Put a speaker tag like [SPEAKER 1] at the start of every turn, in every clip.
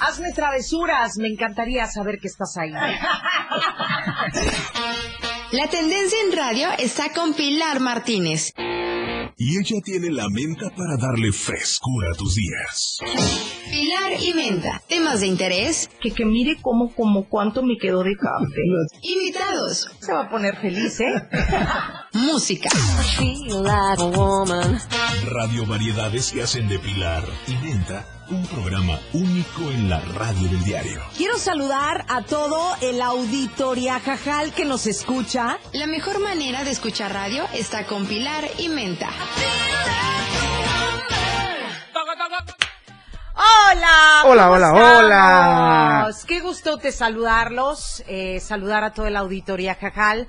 [SPEAKER 1] Hazme travesuras, me encantaría saber que estás ahí.
[SPEAKER 2] La tendencia en radio está con Pilar Martínez.
[SPEAKER 3] Y ella tiene la menta para darle frescura a tus días.
[SPEAKER 2] Pilar y Menta. Temas de interés.
[SPEAKER 1] Que, que mire cómo, cómo, cuánto me quedó de café.
[SPEAKER 2] Invitados.
[SPEAKER 1] Se va a poner feliz, ¿eh?
[SPEAKER 2] Música.
[SPEAKER 3] Radio Variedades que hacen de Pilar y Menta un programa único en la radio del diario.
[SPEAKER 1] Quiero saludar a todo el auditoria Jajal que nos escucha.
[SPEAKER 2] La mejor manera de escuchar radio está con Pilar y Menta.
[SPEAKER 1] Hola.
[SPEAKER 4] Hola,
[SPEAKER 1] ¿cómo
[SPEAKER 4] hola,
[SPEAKER 1] estamos?
[SPEAKER 4] hola.
[SPEAKER 1] Qué gusto te saludarlos, eh, saludar a toda la auditoría Jajal,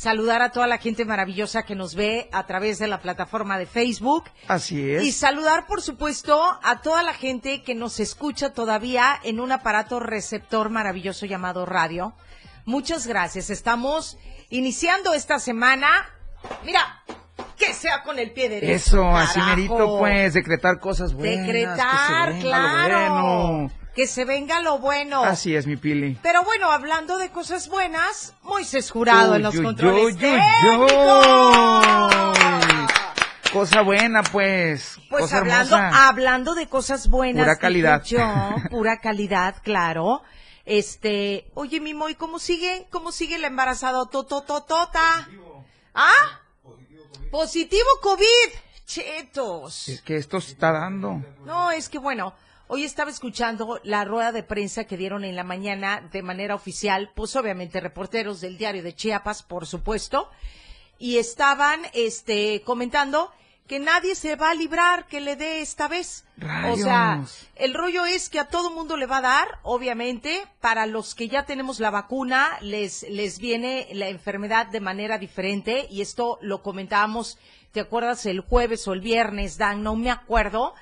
[SPEAKER 1] saludar a toda la gente maravillosa que nos ve a través de la plataforma de Facebook.
[SPEAKER 4] Así es.
[SPEAKER 1] Y saludar, por supuesto, a toda la gente que nos escucha todavía en un aparato receptor maravilloso llamado radio. Muchas gracias. Estamos iniciando esta semana. Mira, que sea con el pie derecho.
[SPEAKER 4] Eso, así merito, pues, decretar cosas buenas.
[SPEAKER 1] Decretar,
[SPEAKER 4] que se venga lo
[SPEAKER 1] claro.
[SPEAKER 4] bueno.
[SPEAKER 1] Que se venga lo bueno.
[SPEAKER 4] Así es, mi Pili.
[SPEAKER 1] Pero bueno, hablando de cosas buenas, Moisés Jurado en los
[SPEAKER 4] Uy,
[SPEAKER 1] controles
[SPEAKER 4] uy, uy. Cosa buena, pues.
[SPEAKER 1] Pues
[SPEAKER 4] cosa
[SPEAKER 1] hablando,
[SPEAKER 4] hermosa.
[SPEAKER 1] hablando de cosas buenas.
[SPEAKER 4] Pura calidad.
[SPEAKER 1] Yo, pura calidad, claro. Este, oye, Mimo, ¿y cómo sigue? ¿Cómo sigue la embarazada totototota? ¿Ah? Positivo COVID. Chetos.
[SPEAKER 4] Es que esto se está dando.
[SPEAKER 1] No, es que bueno, hoy estaba escuchando la rueda de prensa que dieron en la mañana de manera oficial, pues obviamente reporteros del diario de Chiapas, por supuesto, y estaban este comentando que nadie se va a librar que le dé esta vez. O sea, el rollo es que a todo mundo le va a dar, obviamente, para los que ya tenemos la vacuna, les, les viene la enfermedad de manera diferente, y esto lo comentábamos, ¿te acuerdas? El jueves o el viernes, Dan, no me acuerdo.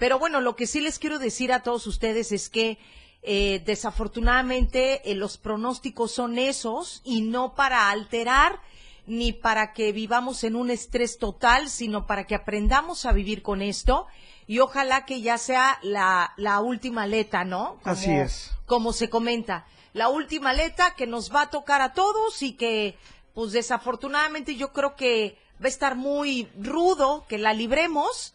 [SPEAKER 1] Pero bueno, lo que sí les quiero decir a todos ustedes es que eh, desafortunadamente eh, los pronósticos son esos y no para alterar ni para que vivamos en un estrés total, sino para que aprendamos a vivir con esto y ojalá que ya sea la, la última aleta, ¿no? Como-
[SPEAKER 4] Así es.
[SPEAKER 1] Como se comenta, la última aleta que nos va a tocar a todos y que, pues desafortunadamente yo creo que va a estar muy rudo que la libremos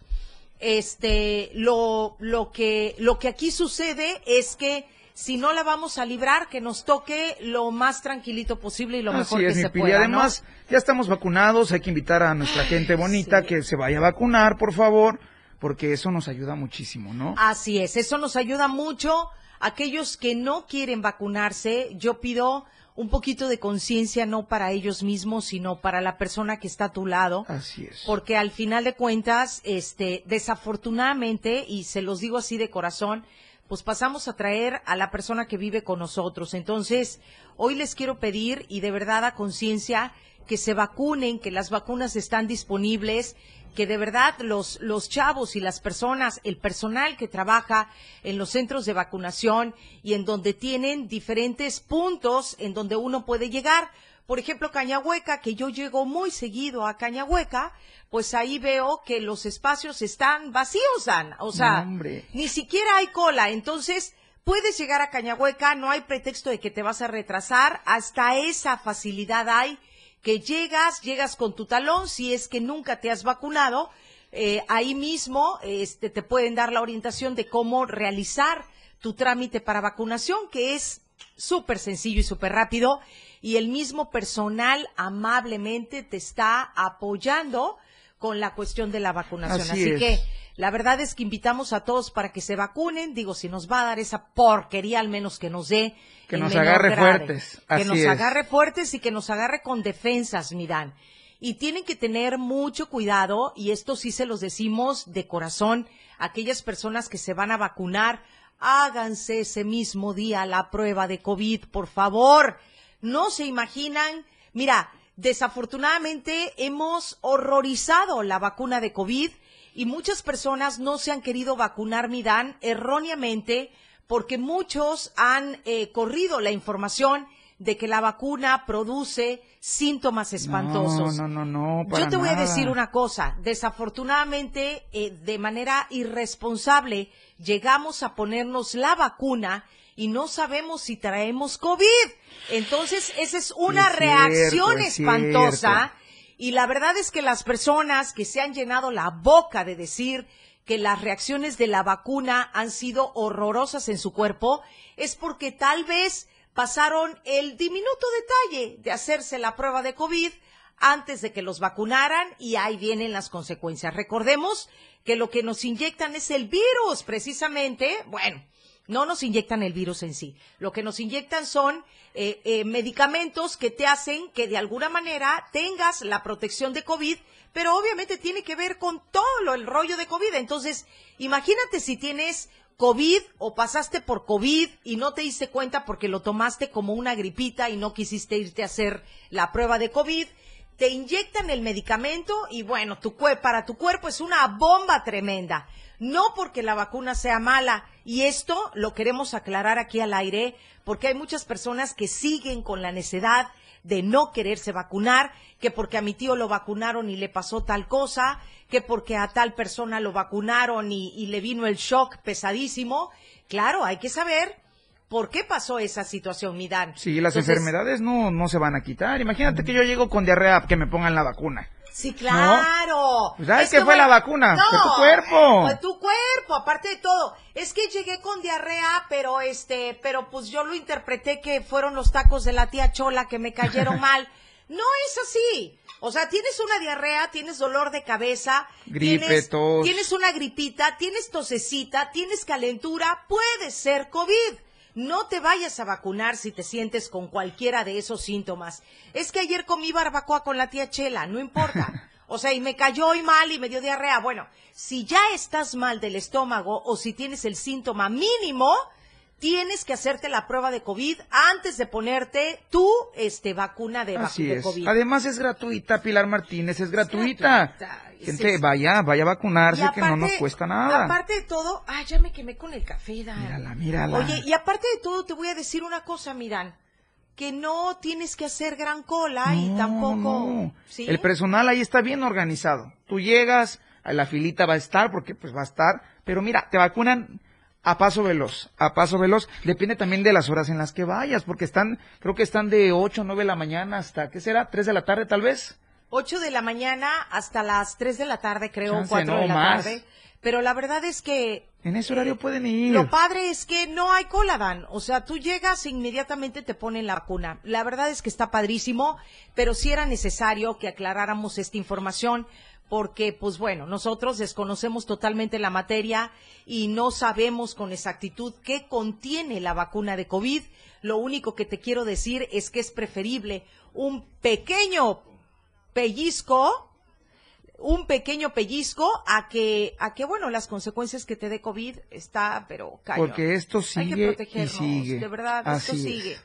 [SPEAKER 1] este lo lo que lo que aquí sucede es que si no la vamos a librar que nos toque lo más tranquilito posible y lo mejor
[SPEAKER 4] Así es,
[SPEAKER 1] que se pueda
[SPEAKER 4] Además, ya estamos vacunados. Hay que invitar a nuestra gente bonita
[SPEAKER 1] Sí.
[SPEAKER 4] que se vaya a vacunar, por favor, porque eso nos ayuda muchísimo, ¿no?
[SPEAKER 1] ¿no? así es eso nos ayuda mucho aquellos que no quieren vacunarse yo pido un poquito de conciencia no para ellos mismos sino para la persona que está a tu lado
[SPEAKER 4] Así es.
[SPEAKER 1] porque al final de cuentas, este, desafortunadamente, y se los digo así de corazón, pues pasamos a traer a la persona que vive con nosotros. Entonces, hoy les quiero pedir, y de verdad a conciencia, que se vacunen, que las vacunas están disponibles, que de verdad los, los chavos y las personas, el personal que trabaja en los centros de vacunación y en donde tienen diferentes puntos en donde uno puede llegar, por ejemplo, Cañahueca, que yo llego muy seguido a Cañahueca, pues ahí veo que los espacios están vacíos, Dan. O sea,
[SPEAKER 4] hombre.
[SPEAKER 1] ni siquiera hay cola. Entonces, puedes llegar a Cañahueca, no hay pretexto de que te vas a retrasar, hasta esa facilidad hay que llegas, llegas con tu talón, si es que nunca te has vacunado, eh, ahí mismo este, te pueden dar la orientación de cómo realizar tu trámite para vacunación, que es súper sencillo y súper rápido, y el mismo personal amablemente te está apoyando con la cuestión de la vacunación.
[SPEAKER 4] Así
[SPEAKER 1] Así,
[SPEAKER 4] es.
[SPEAKER 1] que la verdad es que invitamos a todos para que se vacunen. Digo, si nos va a dar esa porquería, al menos que nos dé.
[SPEAKER 4] Que nos agarre fuertes.
[SPEAKER 1] Que nos
[SPEAKER 4] es.
[SPEAKER 1] agarre fuertes y que nos agarre con defensas, miran. Y tienen que tener mucho cuidado, y esto sí se los decimos de corazón, aquellas personas que se van a vacunar, háganse ese mismo día la prueba de COVID, por favor. No se imaginan, mira, desafortunadamente hemos horrorizado la vacuna de COVID y muchas personas no se han querido vacunar, Midan, erróneamente, porque muchos han eh, corrido la información de que la vacuna produce síntomas espantosos.
[SPEAKER 4] No, no, no, no.
[SPEAKER 1] Yo te voy a decir una cosa, desafortunadamente, eh, de manera irresponsable, llegamos a ponernos la vacuna y no sabemos si traemos COVID. Entonces, esa es una
[SPEAKER 4] Es
[SPEAKER 1] reacción
[SPEAKER 4] cierto,
[SPEAKER 1] espantosa. Y la verdad es que las personas que se han llenado la boca de decir que las reacciones de la vacuna han sido horrorosas en su cuerpo, es porque tal vez pasaron el diminuto detalle de hacerse la prueba de COVID antes de que los vacunaran y ahí vienen las consecuencias. Recordemos que lo que nos inyectan es el virus, precisamente, bueno, no nos inyectan el virus en sí. Lo que nos inyectan son eh, eh, medicamentos que te hacen que de alguna manera tengas la protección de COVID, pero obviamente tiene que ver con todo lo, el rollo de COVID. Entonces, imagínate si tienes COVID o pasaste por COVID y no te diste cuenta porque lo tomaste como una gripita y no quisiste irte a hacer la prueba de COVID. Te inyectan el medicamento y bueno, tu para tu cuerpo es una bomba tremenda. No porque la vacuna sea mala. Y esto lo queremos aclarar aquí al aire porque hay muchas personas que siguen con la necedad de no quererse vacunar, que porque a mi tío lo vacunaron y le pasó tal cosa, que porque a tal persona lo vacunaron y le vino el shock pesadísimo. Claro, hay que saber por qué pasó esa situación, Midán.
[SPEAKER 4] Sí, las
[SPEAKER 1] Entonces,
[SPEAKER 4] enfermedades no, no se van a quitar. Imagínate que yo llego con diarrea, que me pongan la vacuna.
[SPEAKER 1] Sí, claro.
[SPEAKER 4] Pues, ¿sabes
[SPEAKER 1] Es
[SPEAKER 4] qué
[SPEAKER 1] que,
[SPEAKER 4] fue la vacuna?
[SPEAKER 1] No,
[SPEAKER 4] Fue tu cuerpo.
[SPEAKER 1] Fue tu cuerpo, aparte de todo. Es que llegué con diarrea, pero este, pero pues yo lo interpreté que fueron los tacos de la tía Chola que me cayeron mal. No es así. O sea, tienes una diarrea, tienes dolor de cabeza,
[SPEAKER 4] Gripe,
[SPEAKER 1] tienes,
[SPEAKER 4] tos.
[SPEAKER 1] tienes una gripita, tienes tosecita, tienes calentura, puede ser COVID. No te vayas a vacunar si te sientes con cualquiera de esos síntomas. Es que ayer comí barbacoa con la tía Chela, no importa. O sea, y me cayó hoy mal y me dio diarrea. Bueno, si ya estás mal del estómago o si tienes el síntoma mínimo, tienes que hacerte la prueba de COVID antes de ponerte tu este, vacuna de, vacu-
[SPEAKER 4] Así
[SPEAKER 1] de
[SPEAKER 4] es.
[SPEAKER 1] COVID.
[SPEAKER 4] Además es gratuita, Pilar Martínez, es gratuita.
[SPEAKER 1] gratuita.
[SPEAKER 4] Gente,
[SPEAKER 1] Es-
[SPEAKER 4] vaya, vaya a vacunarse, que no nos cuesta nada.
[SPEAKER 1] Aparte de todo, ah, ya me quemé con el café, Dan.
[SPEAKER 4] Mírala, mírala.
[SPEAKER 1] Oye, y aparte de todo, te voy a decir una cosa, Miran, que no tienes que hacer gran cola y tampoco,
[SPEAKER 4] no.
[SPEAKER 1] ¿sí?
[SPEAKER 4] El personal ahí está bien organizado. Tú llegas, la filita va a estar, porque pues va a estar, pero mira, te vacunan a paso veloz, a paso veloz. Depende también de las horas en las que vayas, porque están, creo que están de 8 o 9 de la mañana hasta, ¿qué será? ¿3 de la tarde tal vez?
[SPEAKER 1] 8 de la mañana hasta las 3 de la tarde, creo,
[SPEAKER 4] Chance,
[SPEAKER 1] 4
[SPEAKER 4] no,
[SPEAKER 1] de la
[SPEAKER 4] más.
[SPEAKER 1] tarde. Pero la verdad es que
[SPEAKER 4] En ese horario pueden ir.
[SPEAKER 1] Lo padre es que no hay cola, Dan. O sea, tú llegas e inmediatamente te ponen la vacuna. La verdad es que está padrísimo, pero sí era necesario que aclaráramos esta información porque, pues bueno, nosotros desconocemos totalmente la materia y no sabemos con exactitud qué contiene la vacuna de COVID. Lo único que te quiero decir es que es preferible un pequeño pellizco un pequeño pellizco a que, a que bueno, las consecuencias que te dé COVID está, pero cañón.
[SPEAKER 4] Porque esto
[SPEAKER 1] Hay que
[SPEAKER 4] sigue y
[SPEAKER 1] protegernos,
[SPEAKER 4] sigue.
[SPEAKER 1] de verdad, esto
[SPEAKER 4] es.
[SPEAKER 1] sigue.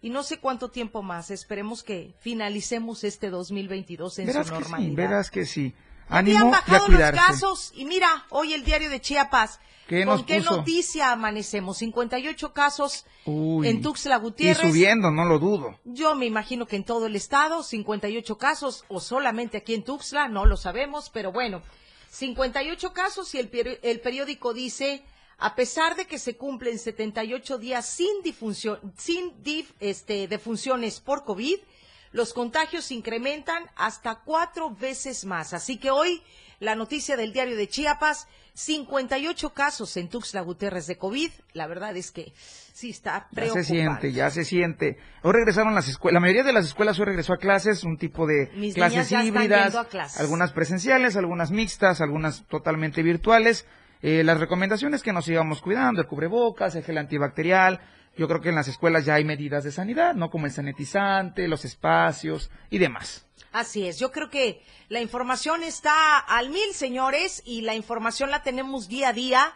[SPEAKER 1] Y no sé cuánto tiempo más, esperemos que finalicemos este 2022 en
[SPEAKER 4] Verás
[SPEAKER 1] su
[SPEAKER 4] que
[SPEAKER 1] normalidad.
[SPEAKER 4] sí, verás que sí. Ánimo y a
[SPEAKER 1] bajado los casos y mira, hoy el diario de Chiapas.
[SPEAKER 4] ¿Qué
[SPEAKER 1] ¿Con qué
[SPEAKER 4] puso?
[SPEAKER 1] noticia amanecemos? 58 casos
[SPEAKER 4] Uy.
[SPEAKER 1] en Tuxtla
[SPEAKER 4] Y
[SPEAKER 1] Gutiérrez.
[SPEAKER 4] subiendo, no lo dudo.
[SPEAKER 1] Yo me imagino que en todo el estado, 58 casos, o solamente aquí en Tuxtla, no lo sabemos, pero bueno, 58 casos y el, peri- el periódico dice, a pesar de que se cumplen 78 días sin, difunción, sin dif- este, defunciones por COVID, los contagios se incrementan hasta cuatro veces más. Así que hoy, la noticia del diario de Chiapas, 58 casos en Tuxtla Gutiérrez de COVID. La verdad es que sí está
[SPEAKER 4] Ya
[SPEAKER 1] preocupante.
[SPEAKER 4] se siente, ya se siente. Hoy regresaron las escuelas, la mayoría de las escuelas hoy regresó a clases, un tipo de
[SPEAKER 1] Mis
[SPEAKER 4] clases
[SPEAKER 1] ya
[SPEAKER 4] híbridas,
[SPEAKER 1] clases.
[SPEAKER 4] algunas presenciales, algunas mixtas, algunas totalmente virtuales. Eh, las recomendaciones que nos sigamos cuidando, el cubrebocas, el gel antibacterial. Yo creo que en las escuelas ya hay medidas de sanidad, ¿no? Como el sanitizante, los espacios y demás.
[SPEAKER 1] Así es, yo creo que la información está al mil, señores, y la información la tenemos día a día.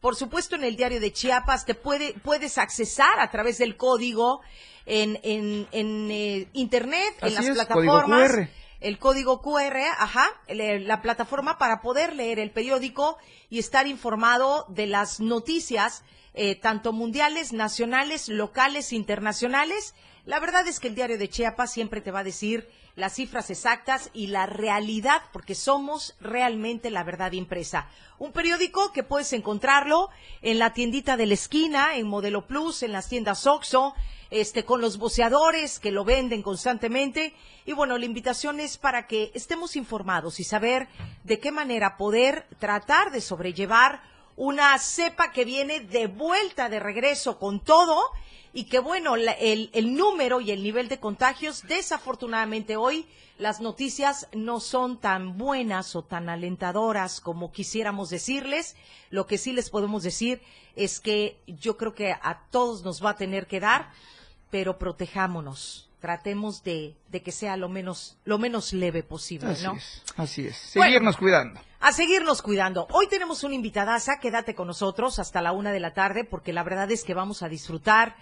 [SPEAKER 1] Por supuesto, en el diario de Chiapas te puede, puedes accesar a través del código en, en, en eh, internet, en
[SPEAKER 4] Así
[SPEAKER 1] las
[SPEAKER 4] es, código
[SPEAKER 1] plataformas.
[SPEAKER 4] QR.
[SPEAKER 1] El código QR, ajá, la plataforma para poder leer el periódico y estar informado de las noticias eh, tanto mundiales, nacionales, locales, internacionales. La verdad es que el diario de Chiapas siempre te va a decir las cifras exactas y la realidad, porque somos realmente la verdad impresa. Un periódico que puedes encontrarlo en la tiendita de la esquina, en Modelo Plus, en las tiendas Oxxo, este, con los boceadores que lo venden constantemente. Y bueno, la invitación es para que estemos informados y saber de qué manera poder tratar de sobrellevar una cepa que viene de vuelta, de regreso con todo y que bueno, el, el número y el nivel de contagios, desafortunadamente hoy las noticias no son tan buenas o tan alentadoras como quisiéramos decirles. Lo que sí les podemos decir es que yo creo que a todos nos va a tener que dar, pero protejámonos. Tratemos de, de que sea lo menos, lo menos leve posible,
[SPEAKER 4] Así
[SPEAKER 1] ¿no?
[SPEAKER 4] es, así es. Seguirnos cuidando.
[SPEAKER 1] A seguirnos cuidando. Hoy tenemos una invitadaza, quédate con nosotros hasta la una de la tarde, porque la verdad es que vamos a disfrutar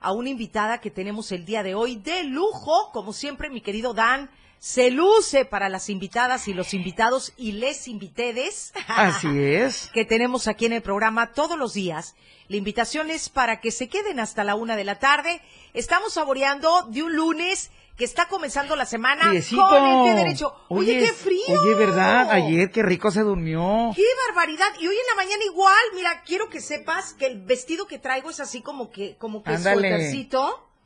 [SPEAKER 1] a una invitada que tenemos el día de hoy de lujo, como siempre, mi querido Dan. Se luce para las invitadas y los invitados y les invitedes.
[SPEAKER 4] Así es.
[SPEAKER 1] que tenemos aquí en el programa todos los días. La invitación es para que se queden hasta la una de la tarde. Estamos saboreando de un lunes que está comenzando la semana
[SPEAKER 4] Friecito.
[SPEAKER 1] con el pie derecho. Oye, qué frío.
[SPEAKER 4] Oye, ¿verdad? Ayer qué rico se durmió.
[SPEAKER 1] ¡Qué barbaridad! Y hoy en la mañana igual, mira, quiero que sepas que el vestido que traigo es así como que, como que
[SPEAKER 4] Ándale.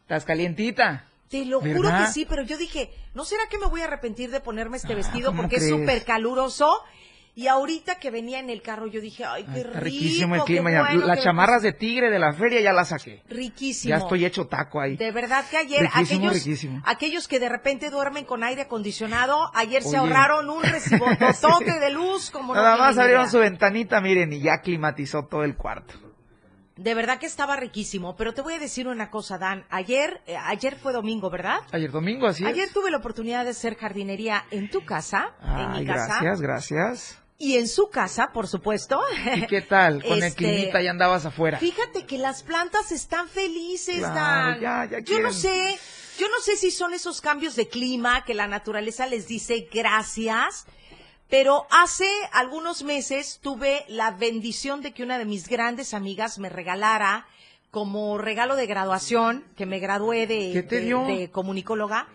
[SPEAKER 4] Estás calientita.
[SPEAKER 1] Te lo juro que sí, pero yo dije, ¿no será que me voy a arrepentir de ponerme este
[SPEAKER 4] Ah,
[SPEAKER 1] vestido
[SPEAKER 4] ¿cómo
[SPEAKER 1] porque es súper caluroso? Y ahorita que venía en el carro yo dije, ay, qué rico,
[SPEAKER 4] riquísimo el clima. ya.
[SPEAKER 1] bueno
[SPEAKER 4] Las chamarras de tigre de la feria ya las saqué.
[SPEAKER 1] Riquísimo.
[SPEAKER 4] Ya estoy hecho taco ahí.
[SPEAKER 1] De verdad que ayer,
[SPEAKER 4] Riquísimo,
[SPEAKER 1] aquellos,
[SPEAKER 4] riquísimo.
[SPEAKER 1] aquellos que de repente duermen con aire acondicionado, ayer se ahorraron un recibototote de luz como
[SPEAKER 4] Nada más abrieron su ventanita, miren, y ya climatizó todo el cuarto.
[SPEAKER 1] De verdad que estaba riquísimo, pero te voy a decir una cosa, Dan. Ayer, eh, ayer fue domingo, ¿verdad?
[SPEAKER 4] Ayer domingo, así
[SPEAKER 1] Ayer
[SPEAKER 4] es.
[SPEAKER 1] tuve la oportunidad de hacer jardinería en tu casa, en mi casa,
[SPEAKER 4] gracias, gracias.
[SPEAKER 1] y en su casa, por supuesto.
[SPEAKER 4] ¿Y qué tal? Con el
[SPEAKER 1] Este,
[SPEAKER 4] climita ya andabas afuera.
[SPEAKER 1] Fíjate que las plantas están felices,
[SPEAKER 4] Claro,
[SPEAKER 1] Dan.
[SPEAKER 4] ya- ya
[SPEAKER 1] yo no sé, yo no sé si son esos cambios de clima que la naturaleza les dice gracias, pero hace algunos meses tuve la bendición de que una de mis grandes amigas me regalara como regalo de graduación, que me gradué de, comunicóloga,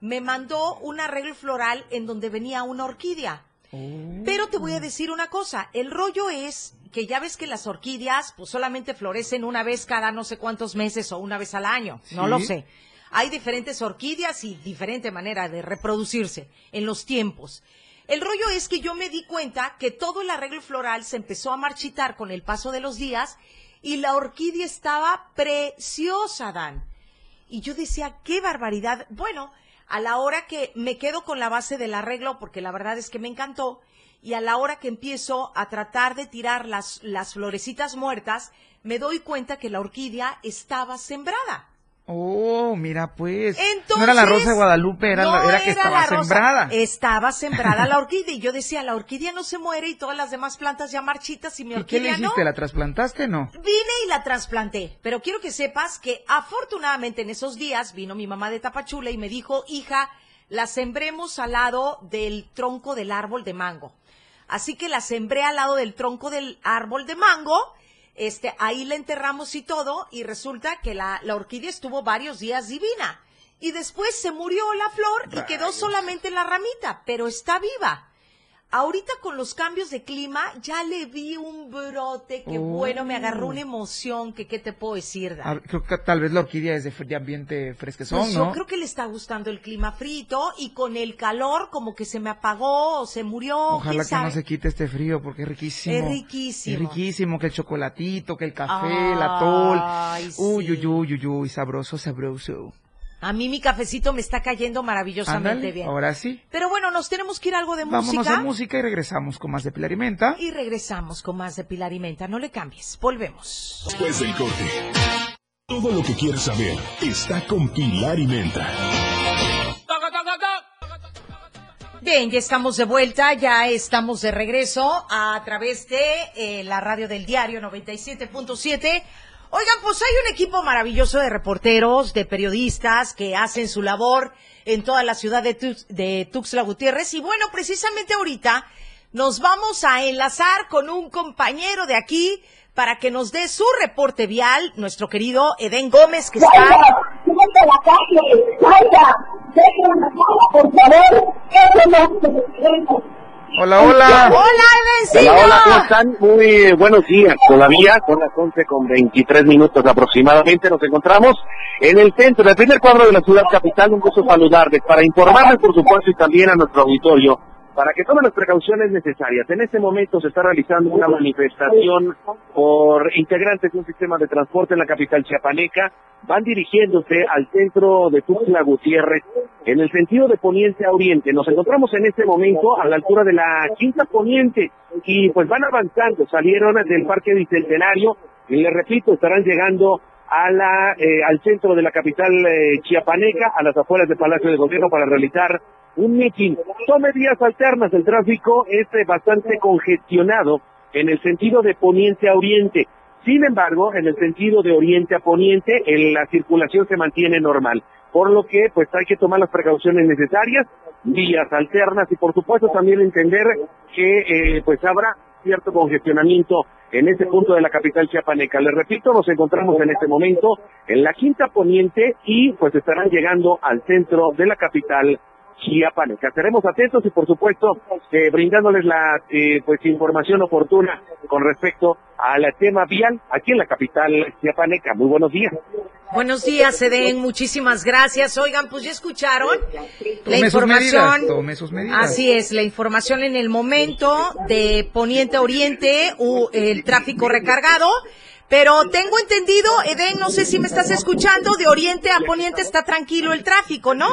[SPEAKER 1] me mandó un arreglo floral en donde venía una orquídea.
[SPEAKER 4] Oh.
[SPEAKER 1] Pero te voy a decir una cosa, el rollo es que ya ves que las orquídeas pues solamente florecen una vez cada no sé cuántos meses o una vez al año, no lo sé. Hay diferentes orquídeas y diferente manera de reproducirse en los tiempos. El rollo es que yo me di cuenta que todo el arreglo floral se empezó a marchitar con el paso de los días y la orquídea estaba preciosa, Dan. Y yo decía, qué barbaridad. Bueno, a la hora que me quedo con la base del arreglo, porque la verdad es que me encantó, y a la hora que empiezo a tratar de tirar las, las florecitas muertas, me doy cuenta que la orquídea estaba sembrada.
[SPEAKER 4] Oh, mira pues.
[SPEAKER 1] Entonces,
[SPEAKER 4] no era la rosa de Guadalupe, era, la- era que
[SPEAKER 1] era
[SPEAKER 4] estaba sembrada.
[SPEAKER 1] Estaba sembrada la orquídea. Y yo decía, la orquídea no se muere y todas las demás plantas ya marchitas y mi
[SPEAKER 4] ¿Y qué le
[SPEAKER 1] orquídea no.
[SPEAKER 4] hiciste? ¿La trasplantaste no?
[SPEAKER 1] Vine y la trasplanté, pero quiero que sepas que afortunadamente en esos días vino mi mamá de Tapachula y me dijo, hija, la sembremos al lado del tronco del árbol de mango. Así que la sembré al lado del tronco del árbol de mango, este, ahí la enterramos y todo, y resulta que la, la orquídea estuvo varios días divina. Y después se murió la flor y quedó solamente la ramita, pero está viva. Ahorita con los cambios de clima ya le vi un brote que
[SPEAKER 4] Oh.
[SPEAKER 1] bueno, me agarró una emoción que qué te puedo decir,
[SPEAKER 4] creo que tal vez la orquídea es de, ambiente fresquezón,
[SPEAKER 1] Pues
[SPEAKER 4] ¿no?
[SPEAKER 1] yo creo que le está gustando el clima frito y con el calor como que se me apagó o se murió,
[SPEAKER 4] Ojalá que
[SPEAKER 1] sabe.
[SPEAKER 4] no se quite este frío porque es riquísimo.
[SPEAKER 1] Es riquísimo.
[SPEAKER 4] Es riquísimo que el chocolatito, que el café, el atol.
[SPEAKER 1] sí.
[SPEAKER 4] Uy, uy, uy, uy, uy, sabroso, sabroso.
[SPEAKER 1] A mí mi cafecito me está cayendo maravillosamente bien.
[SPEAKER 4] ahora sí.
[SPEAKER 1] Pero bueno, nos tenemos que ir a algo de
[SPEAKER 4] Vámonos
[SPEAKER 1] música
[SPEAKER 4] a música y regresamos con más de Pilar y Menta.
[SPEAKER 1] y regresamos con más de Pilar y Menta. No le cambies, volvemos.
[SPEAKER 3] Después del corte. Todo lo que quieres saber está con Pilar y Menta.
[SPEAKER 1] Bien, ya estamos de vuelta, ya estamos de regreso a través de eh, la radio del diario 97.7. Oigan, pues hay un equipo maravilloso de reporteros, de periodistas que hacen su labor en toda la ciudad de, Tux- de Tuxtla Gutiérrez. Y bueno, precisamente ahorita nos vamos a enlazar con un compañero de aquí para que nos dé su reporte vial, nuestro querido Edén Gómez, que está...
[SPEAKER 4] Hola, hola.
[SPEAKER 1] Hola.
[SPEAKER 5] Hola, hola, ¿cómo están? Muy buenos días. Todavía son las 11 con 23 minutos aproximadamente. Nos encontramos en el centro, en el primer cuadro de la ciudad capital. Un gusto saludarles para informarles, por supuesto, y también a nuestro auditorio para que tomen las precauciones necesarias. En este momento se está realizando una manifestación por integrantes de un sistema de transporte en la capital chiapaneca. Van dirigiéndose al centro de Tuxtla Gutiérrez en el sentido de poniente a oriente. Nos encontramos en este momento a la altura de la quinta poniente y pues van avanzando. Salieron del Parque Bicentenario y les repito, estarán llegando a la, eh, al centro de la capital eh, chiapaneca, a las afueras del Palacio de Gobierno para realizar un meeting. Tome vías alternas, el tráfico es eh, bastante congestionado en el sentido de poniente a oriente. Sin embargo, en el sentido de oriente a poniente, la circulación se mantiene normal. Por lo que, pues hay que tomar las precauciones necesarias, vías alternas y, por supuesto, también entender que, pues habrá cierto congestionamiento en este punto de la capital chiapaneca. Les repito, nos encontramos en este momento en la quinta poniente y pues estarán llegando al centro de la capital chiapaneca. Estaremos atentos y por supuesto eh, brindándoles la eh, pues información oportuna con respecto al tema vial aquí en la capital chiapaneca. Muy buenos días.
[SPEAKER 1] Buenos días, Eden. Muchísimas gracias. Oigan, pues ya escucharon la información. Así es, la información en el momento de Poniente a Oriente, el tráfico recargado. Pero tengo entendido, Eden, no sé si me estás escuchando, de Oriente a Poniente está tranquilo el tráfico, ¿no?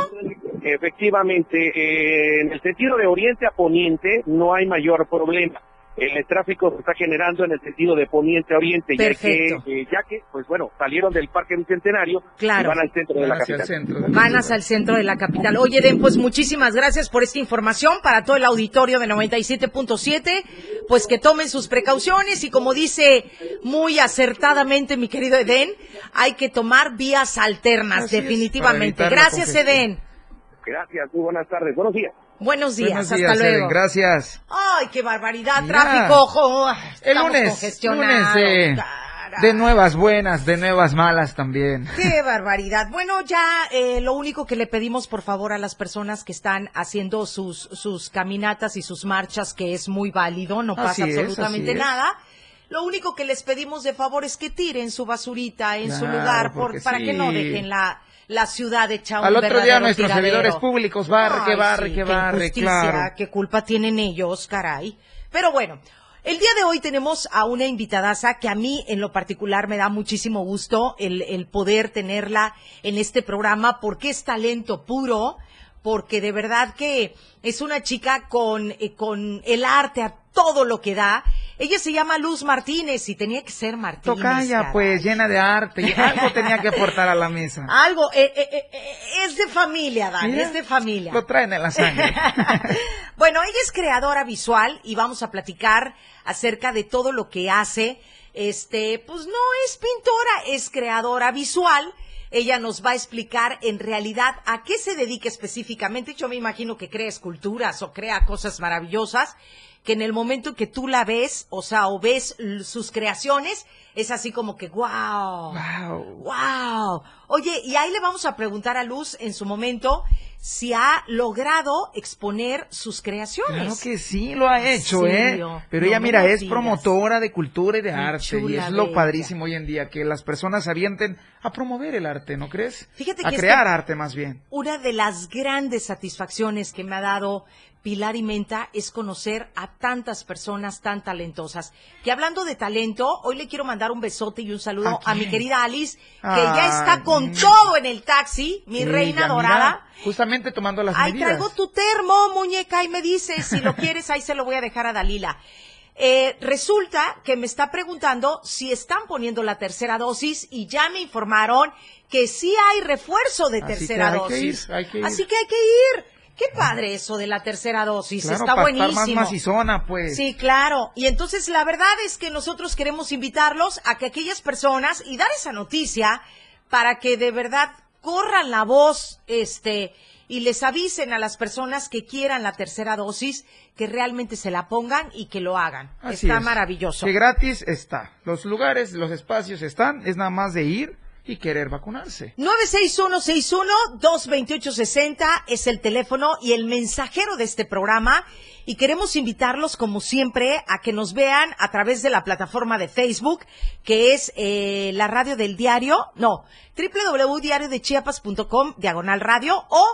[SPEAKER 5] Efectivamente, eh, en el sentido de Oriente a Poniente no hay mayor problema el tráfico se está generando en el sentido de poniente a oriente, ya que, eh, ya que, pues bueno, salieron del Parque Bicentenario
[SPEAKER 1] claro.
[SPEAKER 5] y van al centro de la capital.
[SPEAKER 1] van hacia el centro de la capital. Oye, Den, pues muchísimas gracias por esta información para todo el auditorio de 97.7, pues que tomen sus precauciones y como dice muy acertadamente mi querido Eden, hay que tomar vías alternas, definitivamente. gracias, Eden.
[SPEAKER 5] Gracias, muy buenas tardes, buenos días.
[SPEAKER 1] Buenos días, hasta luego.
[SPEAKER 4] gracias.
[SPEAKER 1] Ay, qué barbaridad, tráfico, ojo.
[SPEAKER 4] El lunes, lunes de, nuevas buenas, de nuevas malas también.
[SPEAKER 1] Qué barbaridad. Bueno, ya eh, lo único que le pedimos, por favor, a las personas que están haciendo sus, sus caminatas y sus marchas, que es muy válido, no pasa absolutamente nada. Lo único que les pedimos de favor es que tiren su basurita en su lugar por, para que no dejen la la ciudad hecha un
[SPEAKER 4] Al otro día nuestros servidores públicos, barre, que barre, que barre, claro.
[SPEAKER 1] ¿Qué culpa tienen ellos, caray? Pero bueno, el día de hoy tenemos a una invitadaza que a mí en lo particular me da muchísimo gusto el, el poder tenerla en este programa porque es talento puro, porque de verdad que es una chica con, eh, con el arte a todo lo que da ella se llama Luz Martínez y tenía que ser Martínez.
[SPEAKER 4] Tocaya, pues, llena de arte. Algo tenía que aportar a la mesa.
[SPEAKER 1] Algo, eh, eh, eh, es de familia, Dani, es de familia.
[SPEAKER 4] Lo traen en la sangre.
[SPEAKER 1] bueno, ella es creadora visual y vamos a platicar acerca de todo lo que hace. Este, pues no es pintora, es creadora visual. Ella nos va a explicar en realidad a qué se dedica específicamente. Yo me imagino que crea esculturas o crea cosas maravillosas que en el momento que tú la ves, o sea, o ves sus creaciones, es así como que, wow, wow, wow. Oye, y ahí le vamos a preguntar a Luz en su momento si ha logrado exponer sus creaciones.
[SPEAKER 4] Claro que sí, lo ha hecho, ¿eh? Pero ella, mira, es promotora de cultura y de arte. Y es lo padrísimo hoy en día, que las personas avienten a promover el arte, ¿no crees?
[SPEAKER 1] Fíjate
[SPEAKER 4] a
[SPEAKER 1] que
[SPEAKER 4] crear arte más bien.
[SPEAKER 1] Una de las grandes satisfacciones que me ha dado Pilar y Menta es conocer a tantas personas tan talentosas. Que hablando de talento, hoy le quiero mandar un besote y un saludo a, mi querida Alice, que ya está con todo en el taxi, mi reina dorada.
[SPEAKER 4] justamente tomando las
[SPEAKER 1] Ahí traigo tu termo, muñeca, y me dice, si lo quieres, ahí se lo voy a dejar a Dalila. Eh, resulta que me está preguntando si están poniendo la tercera dosis y ya me informaron que sí hay refuerzo de tercera dosis. Así que hay que ir. Qué padre eso de la tercera dosis, está buenísimo.
[SPEAKER 4] Estar más pues.
[SPEAKER 1] Sí, claro. Y entonces la verdad es que nosotros queremos invitarlos a que aquellas personas y dar esa noticia para que de verdad corran la voz, este, y les avisen a las personas que quieran la tercera dosis que realmente se la pongan y que lo hagan.
[SPEAKER 4] Así
[SPEAKER 1] Está
[SPEAKER 4] es.
[SPEAKER 1] maravilloso.
[SPEAKER 4] Que gratis está. Los lugares, los espacios están. Es nada más de ir y querer vacunarse.
[SPEAKER 1] 961-61-228-60 es el teléfono y el mensajero de este programa. Y queremos invitarlos, como siempre, a que nos vean a través de la plataforma de Facebook, que es eh, la radio del diario, no, www.diariodechiapas.com, diagonal radio, o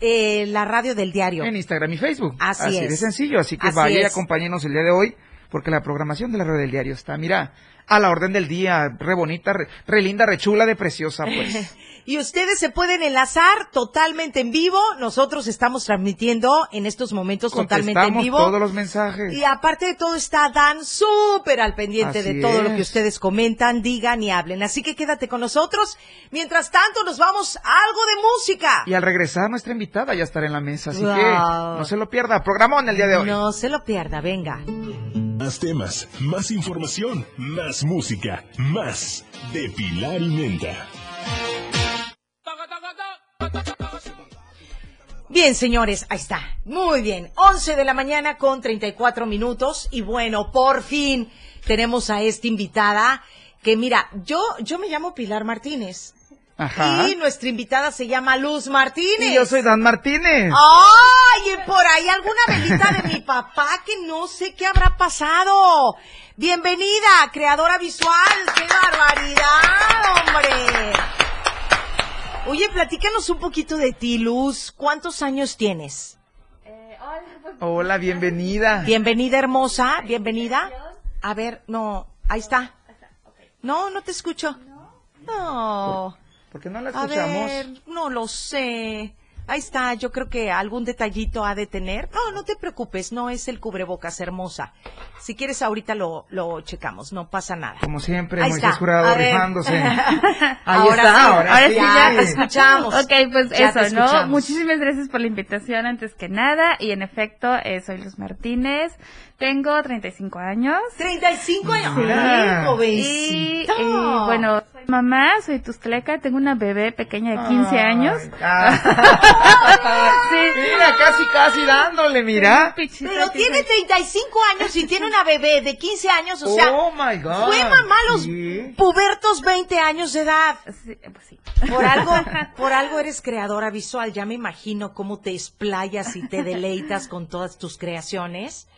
[SPEAKER 1] eh, la radio del diario.
[SPEAKER 4] En Instagram y Facebook.
[SPEAKER 1] Así
[SPEAKER 4] de
[SPEAKER 1] es.
[SPEAKER 4] sencillo. Así que
[SPEAKER 1] Así
[SPEAKER 4] vaya y acompáñenos el día de hoy. Porque la programación de la red del diario está, mira, a la orden del día, re bonita, re, re linda, re chula, de preciosa, pues.
[SPEAKER 1] Y ustedes se pueden enlazar totalmente en vivo. Nosotros estamos transmitiendo en estos momentos totalmente en vivo.
[SPEAKER 4] todos los mensajes.
[SPEAKER 1] Y aparte de todo está Dan súper al pendiente de todo lo que
[SPEAKER 4] es.
[SPEAKER 1] ustedes comentan, digan y hablen. Así que quédate con nosotros. Mientras tanto nos vamos a algo de música.
[SPEAKER 4] Y al regresar, nuestra invitada ya estará en la mesa. Así
[SPEAKER 1] Wow.
[SPEAKER 4] que no se lo pierda. Programón el día de hoy.
[SPEAKER 1] No se lo pierda, venga.
[SPEAKER 3] Más temas, más información, más música, más de Pilar y Menta.
[SPEAKER 1] Bien, señores, ahí está. Muy bien. 11 de la mañana con 34 minutos. Y bueno, por fin tenemos a esta invitada que mira, yo, yo me llamo Pilar Martínez.
[SPEAKER 4] Ajá.
[SPEAKER 1] Y nuestra invitada se llama Luz Martínez.
[SPEAKER 4] Y yo soy Dan Martínez.
[SPEAKER 1] ¡Ay! y Por ahí alguna velita de mi papá que no sé qué habrá pasado. Bienvenida, creadora visual. ¡Qué barbaridad, hombre! Oye, platícanos un poquito de ti, Luz. ¿Cuántos años tienes?
[SPEAKER 4] Hola, bienvenida.
[SPEAKER 1] Bienvenida, hermosa. Bienvenida. A ver, no, ahí está. No, no te escucho. No.
[SPEAKER 4] Porque no la
[SPEAKER 1] A
[SPEAKER 4] escuchamos.
[SPEAKER 1] ver, no lo sé. Ahí está, yo creo que algún detallito ha de tener. No, no te preocupes, no es el cubrebocas, hermosa. Si quieres ahorita lo, lo checamos, no pasa nada.
[SPEAKER 4] Como siempre,
[SPEAKER 1] Ahí
[SPEAKER 4] Moisés
[SPEAKER 1] está.
[SPEAKER 4] Jurado rifándose. Ahí
[SPEAKER 1] Ahora
[SPEAKER 4] está,
[SPEAKER 1] sí,
[SPEAKER 4] ahora,
[SPEAKER 1] ahora
[SPEAKER 4] sí.
[SPEAKER 1] sí, ya te escuchamos.
[SPEAKER 6] Ok, pues
[SPEAKER 1] Ya
[SPEAKER 6] eso, ¿no? Muchísimas gracias por la invitación antes que nada. Y en efecto, eh, soy Luz Martínez. Tengo 35 años.
[SPEAKER 1] 35 años.
[SPEAKER 6] Sí.
[SPEAKER 1] Ay,
[SPEAKER 6] Y, eh, bueno, soy mamá, soy tustleca, tengo una bebé pequeña de 15 años.
[SPEAKER 4] Ah.
[SPEAKER 6] Sí.
[SPEAKER 4] Mira, casi, casi dándole, mira.
[SPEAKER 1] Pero tiene
[SPEAKER 6] soy-
[SPEAKER 1] 35 años y tiene una bebé de 15 años, o sea,
[SPEAKER 4] oh my God.
[SPEAKER 1] fue mamá a los
[SPEAKER 4] Sí.
[SPEAKER 1] pubertos 20 años de edad.
[SPEAKER 6] Sí, pues sí.
[SPEAKER 1] Por algo, por algo eres creadora visual. Ya me imagino cómo te explayas y te deleitas con todas tus creaciones.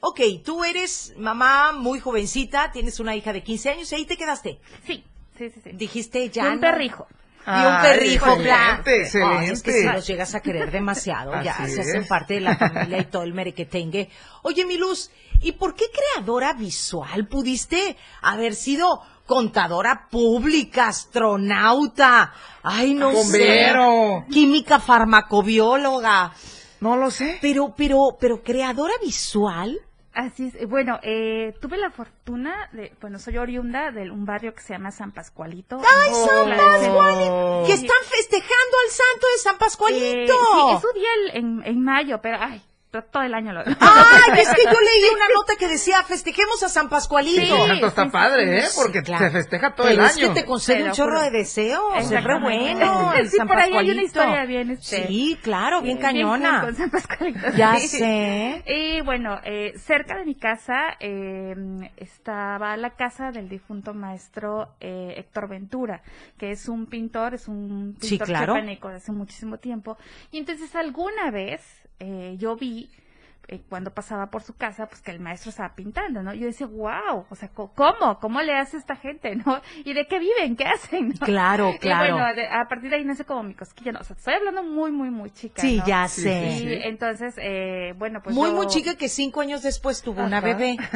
[SPEAKER 1] Ok, tú eres mamá muy jovencita, tienes una hija de 15 años y ahí te quedaste.
[SPEAKER 6] Sí, sí, sí. sí.
[SPEAKER 1] Dijiste ya.
[SPEAKER 6] Un
[SPEAKER 1] no. Y un perrijo,
[SPEAKER 4] excelente,
[SPEAKER 1] claro.
[SPEAKER 4] excelente.
[SPEAKER 1] Ay, es que si los llegas a querer demasiado, ya
[SPEAKER 4] Así
[SPEAKER 1] se hacen
[SPEAKER 4] es.
[SPEAKER 1] parte de la familia y todo el merequetengue. Oye, mi Luz, ¿y por qué creadora visual? ¿Pudiste haber sido contadora pública, astronauta? Ay, no
[SPEAKER 4] Bombero.
[SPEAKER 1] sé. Química farmacobióloga.
[SPEAKER 4] No lo sé.
[SPEAKER 1] Pero, pero, pero creadora visual.
[SPEAKER 6] Así es. Eh, Bueno, eh, tuve la fortuna de, bueno, soy oriunda de un barrio que se llama San Pascualito.
[SPEAKER 1] ¡Ay, San Pascualito! Que están festejando al santo de San
[SPEAKER 6] Eh,
[SPEAKER 1] Pascualito.
[SPEAKER 6] sí, es su día el- en, en mayo, pero ay, todo el año lo.
[SPEAKER 1] Ay, es que yo leí una nota que decía, festejemos a San Pascualito.
[SPEAKER 6] Sí,
[SPEAKER 4] Eso santo está
[SPEAKER 6] sí, sí,
[SPEAKER 4] padre,
[SPEAKER 6] sí.
[SPEAKER 4] ¿eh? Porque
[SPEAKER 1] Sí, claro.
[SPEAKER 4] se festeja todo
[SPEAKER 1] Pero
[SPEAKER 4] el
[SPEAKER 1] es
[SPEAKER 4] año.
[SPEAKER 1] que te concede
[SPEAKER 6] Pero
[SPEAKER 1] un chorro de deseos, es re bueno el
[SPEAKER 6] Sí,
[SPEAKER 1] San
[SPEAKER 6] por ahí hay una
[SPEAKER 1] Pascualito.
[SPEAKER 6] historia bien, este,
[SPEAKER 1] Sí, claro, bien
[SPEAKER 6] Eh,
[SPEAKER 1] cañona.
[SPEAKER 6] cool con San Pascualito,
[SPEAKER 1] Ya
[SPEAKER 6] sí.
[SPEAKER 1] sé.
[SPEAKER 6] Y bueno, eh, cerca de mi casa eh, estaba la casa del difunto maestro eh, Héctor Ventura, que es un pintor, es un
[SPEAKER 1] Sí,
[SPEAKER 6] pintor
[SPEAKER 1] claro.
[SPEAKER 6] chiapaneco de hace muchísimo tiempo. Y entonces alguna vez eh, yo vi eh, cuando pasaba por su casa, pues que el maestro estaba pintando, ¿no? Yo decía, wow, o sea, ¿cómo? ¿Cómo le hace esta gente, no? ¿Y de qué viven? ¿Qué hacen? no?
[SPEAKER 1] Claro,
[SPEAKER 6] Y
[SPEAKER 1] claro.
[SPEAKER 6] bueno, de- a partir de ahí nace como mi cosquilla, ¿no? O sea, estoy hablando muy, muy, muy chica,
[SPEAKER 1] Sí,
[SPEAKER 6] ¿no?
[SPEAKER 1] ya sé.
[SPEAKER 6] Y
[SPEAKER 4] sí, sí.
[SPEAKER 6] entonces, eh, bueno, pues
[SPEAKER 1] Muy,
[SPEAKER 6] yo-
[SPEAKER 1] muy chica que cinco años después tuvo una bebé.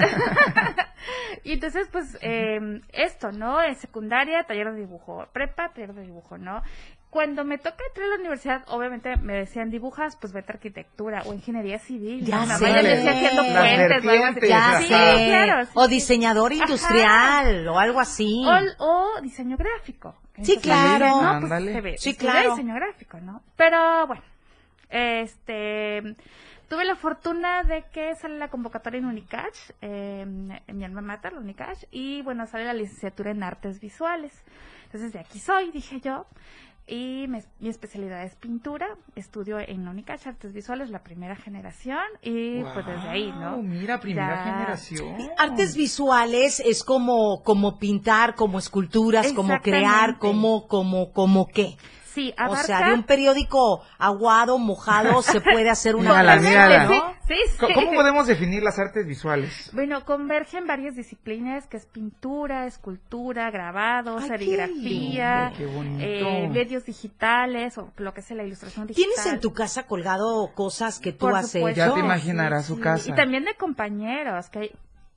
[SPEAKER 6] Y entonces, pues, eh, esto, ¿no? En secundaria, taller de dibujo. Prepa, taller de dibujo, ¿no? Cuando me toca entrar a la universidad, obviamente me decían dibujas, pues vete a arquitectura o ingeniería civil.
[SPEAKER 1] Ya sé.
[SPEAKER 6] ya me decía haciendo puentes o algo así.
[SPEAKER 1] Ya.
[SPEAKER 6] Sí,
[SPEAKER 1] sé.
[SPEAKER 6] claro, sí,
[SPEAKER 1] o
[SPEAKER 6] sí.
[SPEAKER 1] diseñador
[SPEAKER 6] Ajá.
[SPEAKER 1] industrial o algo así.
[SPEAKER 6] O, o diseño gráfico.
[SPEAKER 1] Sí,
[SPEAKER 6] Entonces,
[SPEAKER 1] claro.
[SPEAKER 6] No, pues,
[SPEAKER 4] Ándale.
[SPEAKER 6] se ve,
[SPEAKER 1] Sí, claro.
[SPEAKER 6] diseño gráfico, ¿no? Pero bueno, este, tuve la fortuna de que sale la convocatoria en Unicach, eh, en mi alma mater, la Unicach, y bueno, sale la licenciatura en artes visuales. Entonces, de aquí soy, dije yo. Y me- mi especialidad es pintura. Estudio en la Artes Visuales, la primera generación. Y pues desde ahí, ¿no?
[SPEAKER 4] Mira, primera
[SPEAKER 6] Ya-
[SPEAKER 4] generación.
[SPEAKER 1] Artes visuales es como, como pintar, como esculturas, como crear, como, como, como qué.
[SPEAKER 6] Sí,
[SPEAKER 1] O
[SPEAKER 6] abarca...
[SPEAKER 1] sea, de un periódico aguado, mojado, se puede hacer una
[SPEAKER 4] mírala.
[SPEAKER 1] ¿no?
[SPEAKER 6] Sí,
[SPEAKER 4] Co-
[SPEAKER 6] sí.
[SPEAKER 4] ¿Cómo podemos definir las artes visuales?
[SPEAKER 6] Bueno, convergen varias disciplinas, que es pintura, escultura, grabado,
[SPEAKER 1] Ay, qué
[SPEAKER 6] serigrafía,
[SPEAKER 4] lindo, qué bonito.
[SPEAKER 6] eh, medios digitales o lo que es la ilustración digital.
[SPEAKER 1] ¿Tienes en tu casa colgado cosas que tú
[SPEAKER 6] Por
[SPEAKER 1] has
[SPEAKER 6] supuesto.
[SPEAKER 1] hecho?
[SPEAKER 4] Ya te imaginarás su casa.
[SPEAKER 6] Y también de compañeros, que hay,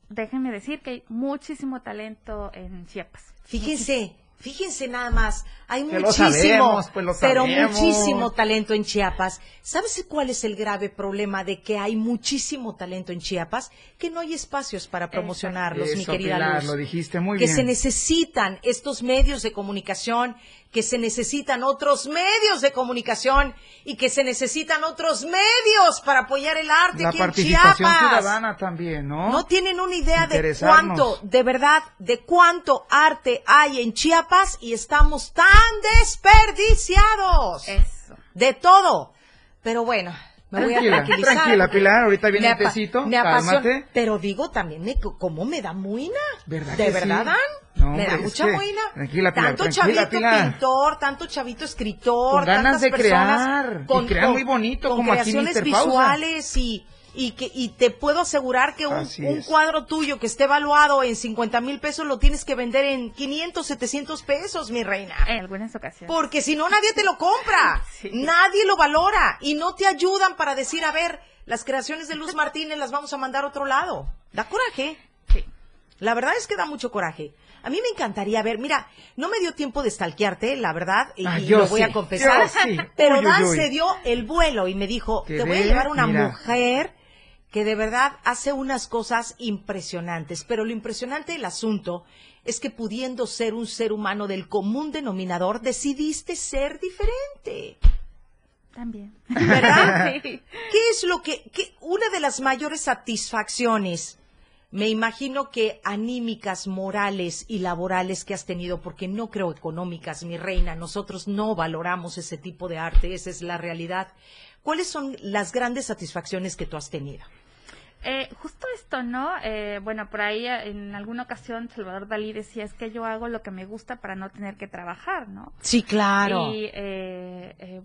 [SPEAKER 6] déjenme decir que hay muchísimo talento en Chiapas.
[SPEAKER 1] Fíjense, fíjense nada más, hay
[SPEAKER 4] Que lo
[SPEAKER 1] muchísimo,
[SPEAKER 4] sabemos, pues lo
[SPEAKER 1] pero muchísimo talento en Chiapas. ¿Sabes cuál es el grave problema de que hay muchísimo talento en Chiapas? Que no hay espacios para promocionarlos, mi querida
[SPEAKER 4] Pilar,
[SPEAKER 1] Luz.
[SPEAKER 4] lo dijiste muy
[SPEAKER 1] que
[SPEAKER 4] bien.
[SPEAKER 1] se necesitan estos medios de comunicación, que se necesitan otros medios de comunicación y que se necesitan otros medios para apoyar el arte
[SPEAKER 4] La
[SPEAKER 1] aquí en
[SPEAKER 4] participación
[SPEAKER 1] Chiapas.
[SPEAKER 4] ciudadana también, ¿no?
[SPEAKER 1] No tienen una idea de cuánto, de verdad, de cuánto arte hay en Chiapas y estamos tan desperdiciados.
[SPEAKER 6] Eso.
[SPEAKER 1] De todo. Pero bueno, me voy a
[SPEAKER 4] Tranquila,
[SPEAKER 1] tranquilizar.
[SPEAKER 4] tranquila, Pilar, ahorita viene el tecito,
[SPEAKER 1] me
[SPEAKER 4] cálmate.
[SPEAKER 1] Pero digo también, me, ¿cómo me da muina?
[SPEAKER 4] ¿Verdad
[SPEAKER 1] ¿De
[SPEAKER 4] que
[SPEAKER 1] verdad
[SPEAKER 4] sí?
[SPEAKER 1] dan?
[SPEAKER 4] No,
[SPEAKER 1] me da mucha muina.
[SPEAKER 4] tranquila, Pilar,
[SPEAKER 1] tanto
[SPEAKER 4] tranquila,
[SPEAKER 1] chavito
[SPEAKER 4] Pilar.
[SPEAKER 1] pintor, tanto chavito escritor,
[SPEAKER 4] Con ganas de
[SPEAKER 1] personas
[SPEAKER 4] crear, y crean muy bonito,
[SPEAKER 1] con
[SPEAKER 4] como aquí
[SPEAKER 1] creaciones.
[SPEAKER 4] Pausa.
[SPEAKER 1] visuales y y que y te puedo asegurar que un, cuadro tuyo que esté evaluado en 50 mil pesos lo tienes que vender en 500, 700 pesos, mi reina.
[SPEAKER 6] En algunas ocasiones.
[SPEAKER 1] Porque si no, nadie te lo compra.
[SPEAKER 6] Sí.
[SPEAKER 1] Nadie lo valora. Y no te ayudan para decir, a ver, las creaciones de Luz Martínez las vamos a mandar a otro lado. Da coraje.
[SPEAKER 6] Sí.
[SPEAKER 1] La verdad es que da mucho coraje. A mí me encantaría ver, mira, no me dio tiempo de stalkearte, la verdad, y,
[SPEAKER 4] Ah, yo
[SPEAKER 1] lo voy
[SPEAKER 4] sí,
[SPEAKER 1] a confesar.
[SPEAKER 4] yo sí.
[SPEAKER 1] Pero
[SPEAKER 4] Uy, uy,
[SPEAKER 1] Dan
[SPEAKER 4] uy.
[SPEAKER 1] se dio el vuelo y me dijo, te voy a llevar una
[SPEAKER 4] mira.
[SPEAKER 1] mujer que de verdad hace unas cosas impresionantes. Pero lo impresionante del asunto es que pudiendo ser un ser humano del común denominador, decidiste ser diferente.
[SPEAKER 6] También.
[SPEAKER 1] ¿Verdad?
[SPEAKER 6] Sí.
[SPEAKER 1] ¿Qué es lo que, qué- una de las mayores satisfacciones, me imagino que anímicas, morales y laborales que has tenido, porque no creo económicas, mi reina, nosotros no valoramos ese tipo de arte, esa es la realidad. ¿Cuáles son las grandes satisfacciones que tú has tenido?
[SPEAKER 6] Eh, justo esto, ¿no? Eh, bueno, por ahí eh, en alguna ocasión Salvador Dalí decía, es que yo hago lo que me gusta para no tener que trabajar, ¿no?
[SPEAKER 1] Sí, claro.
[SPEAKER 6] Y eh, eh,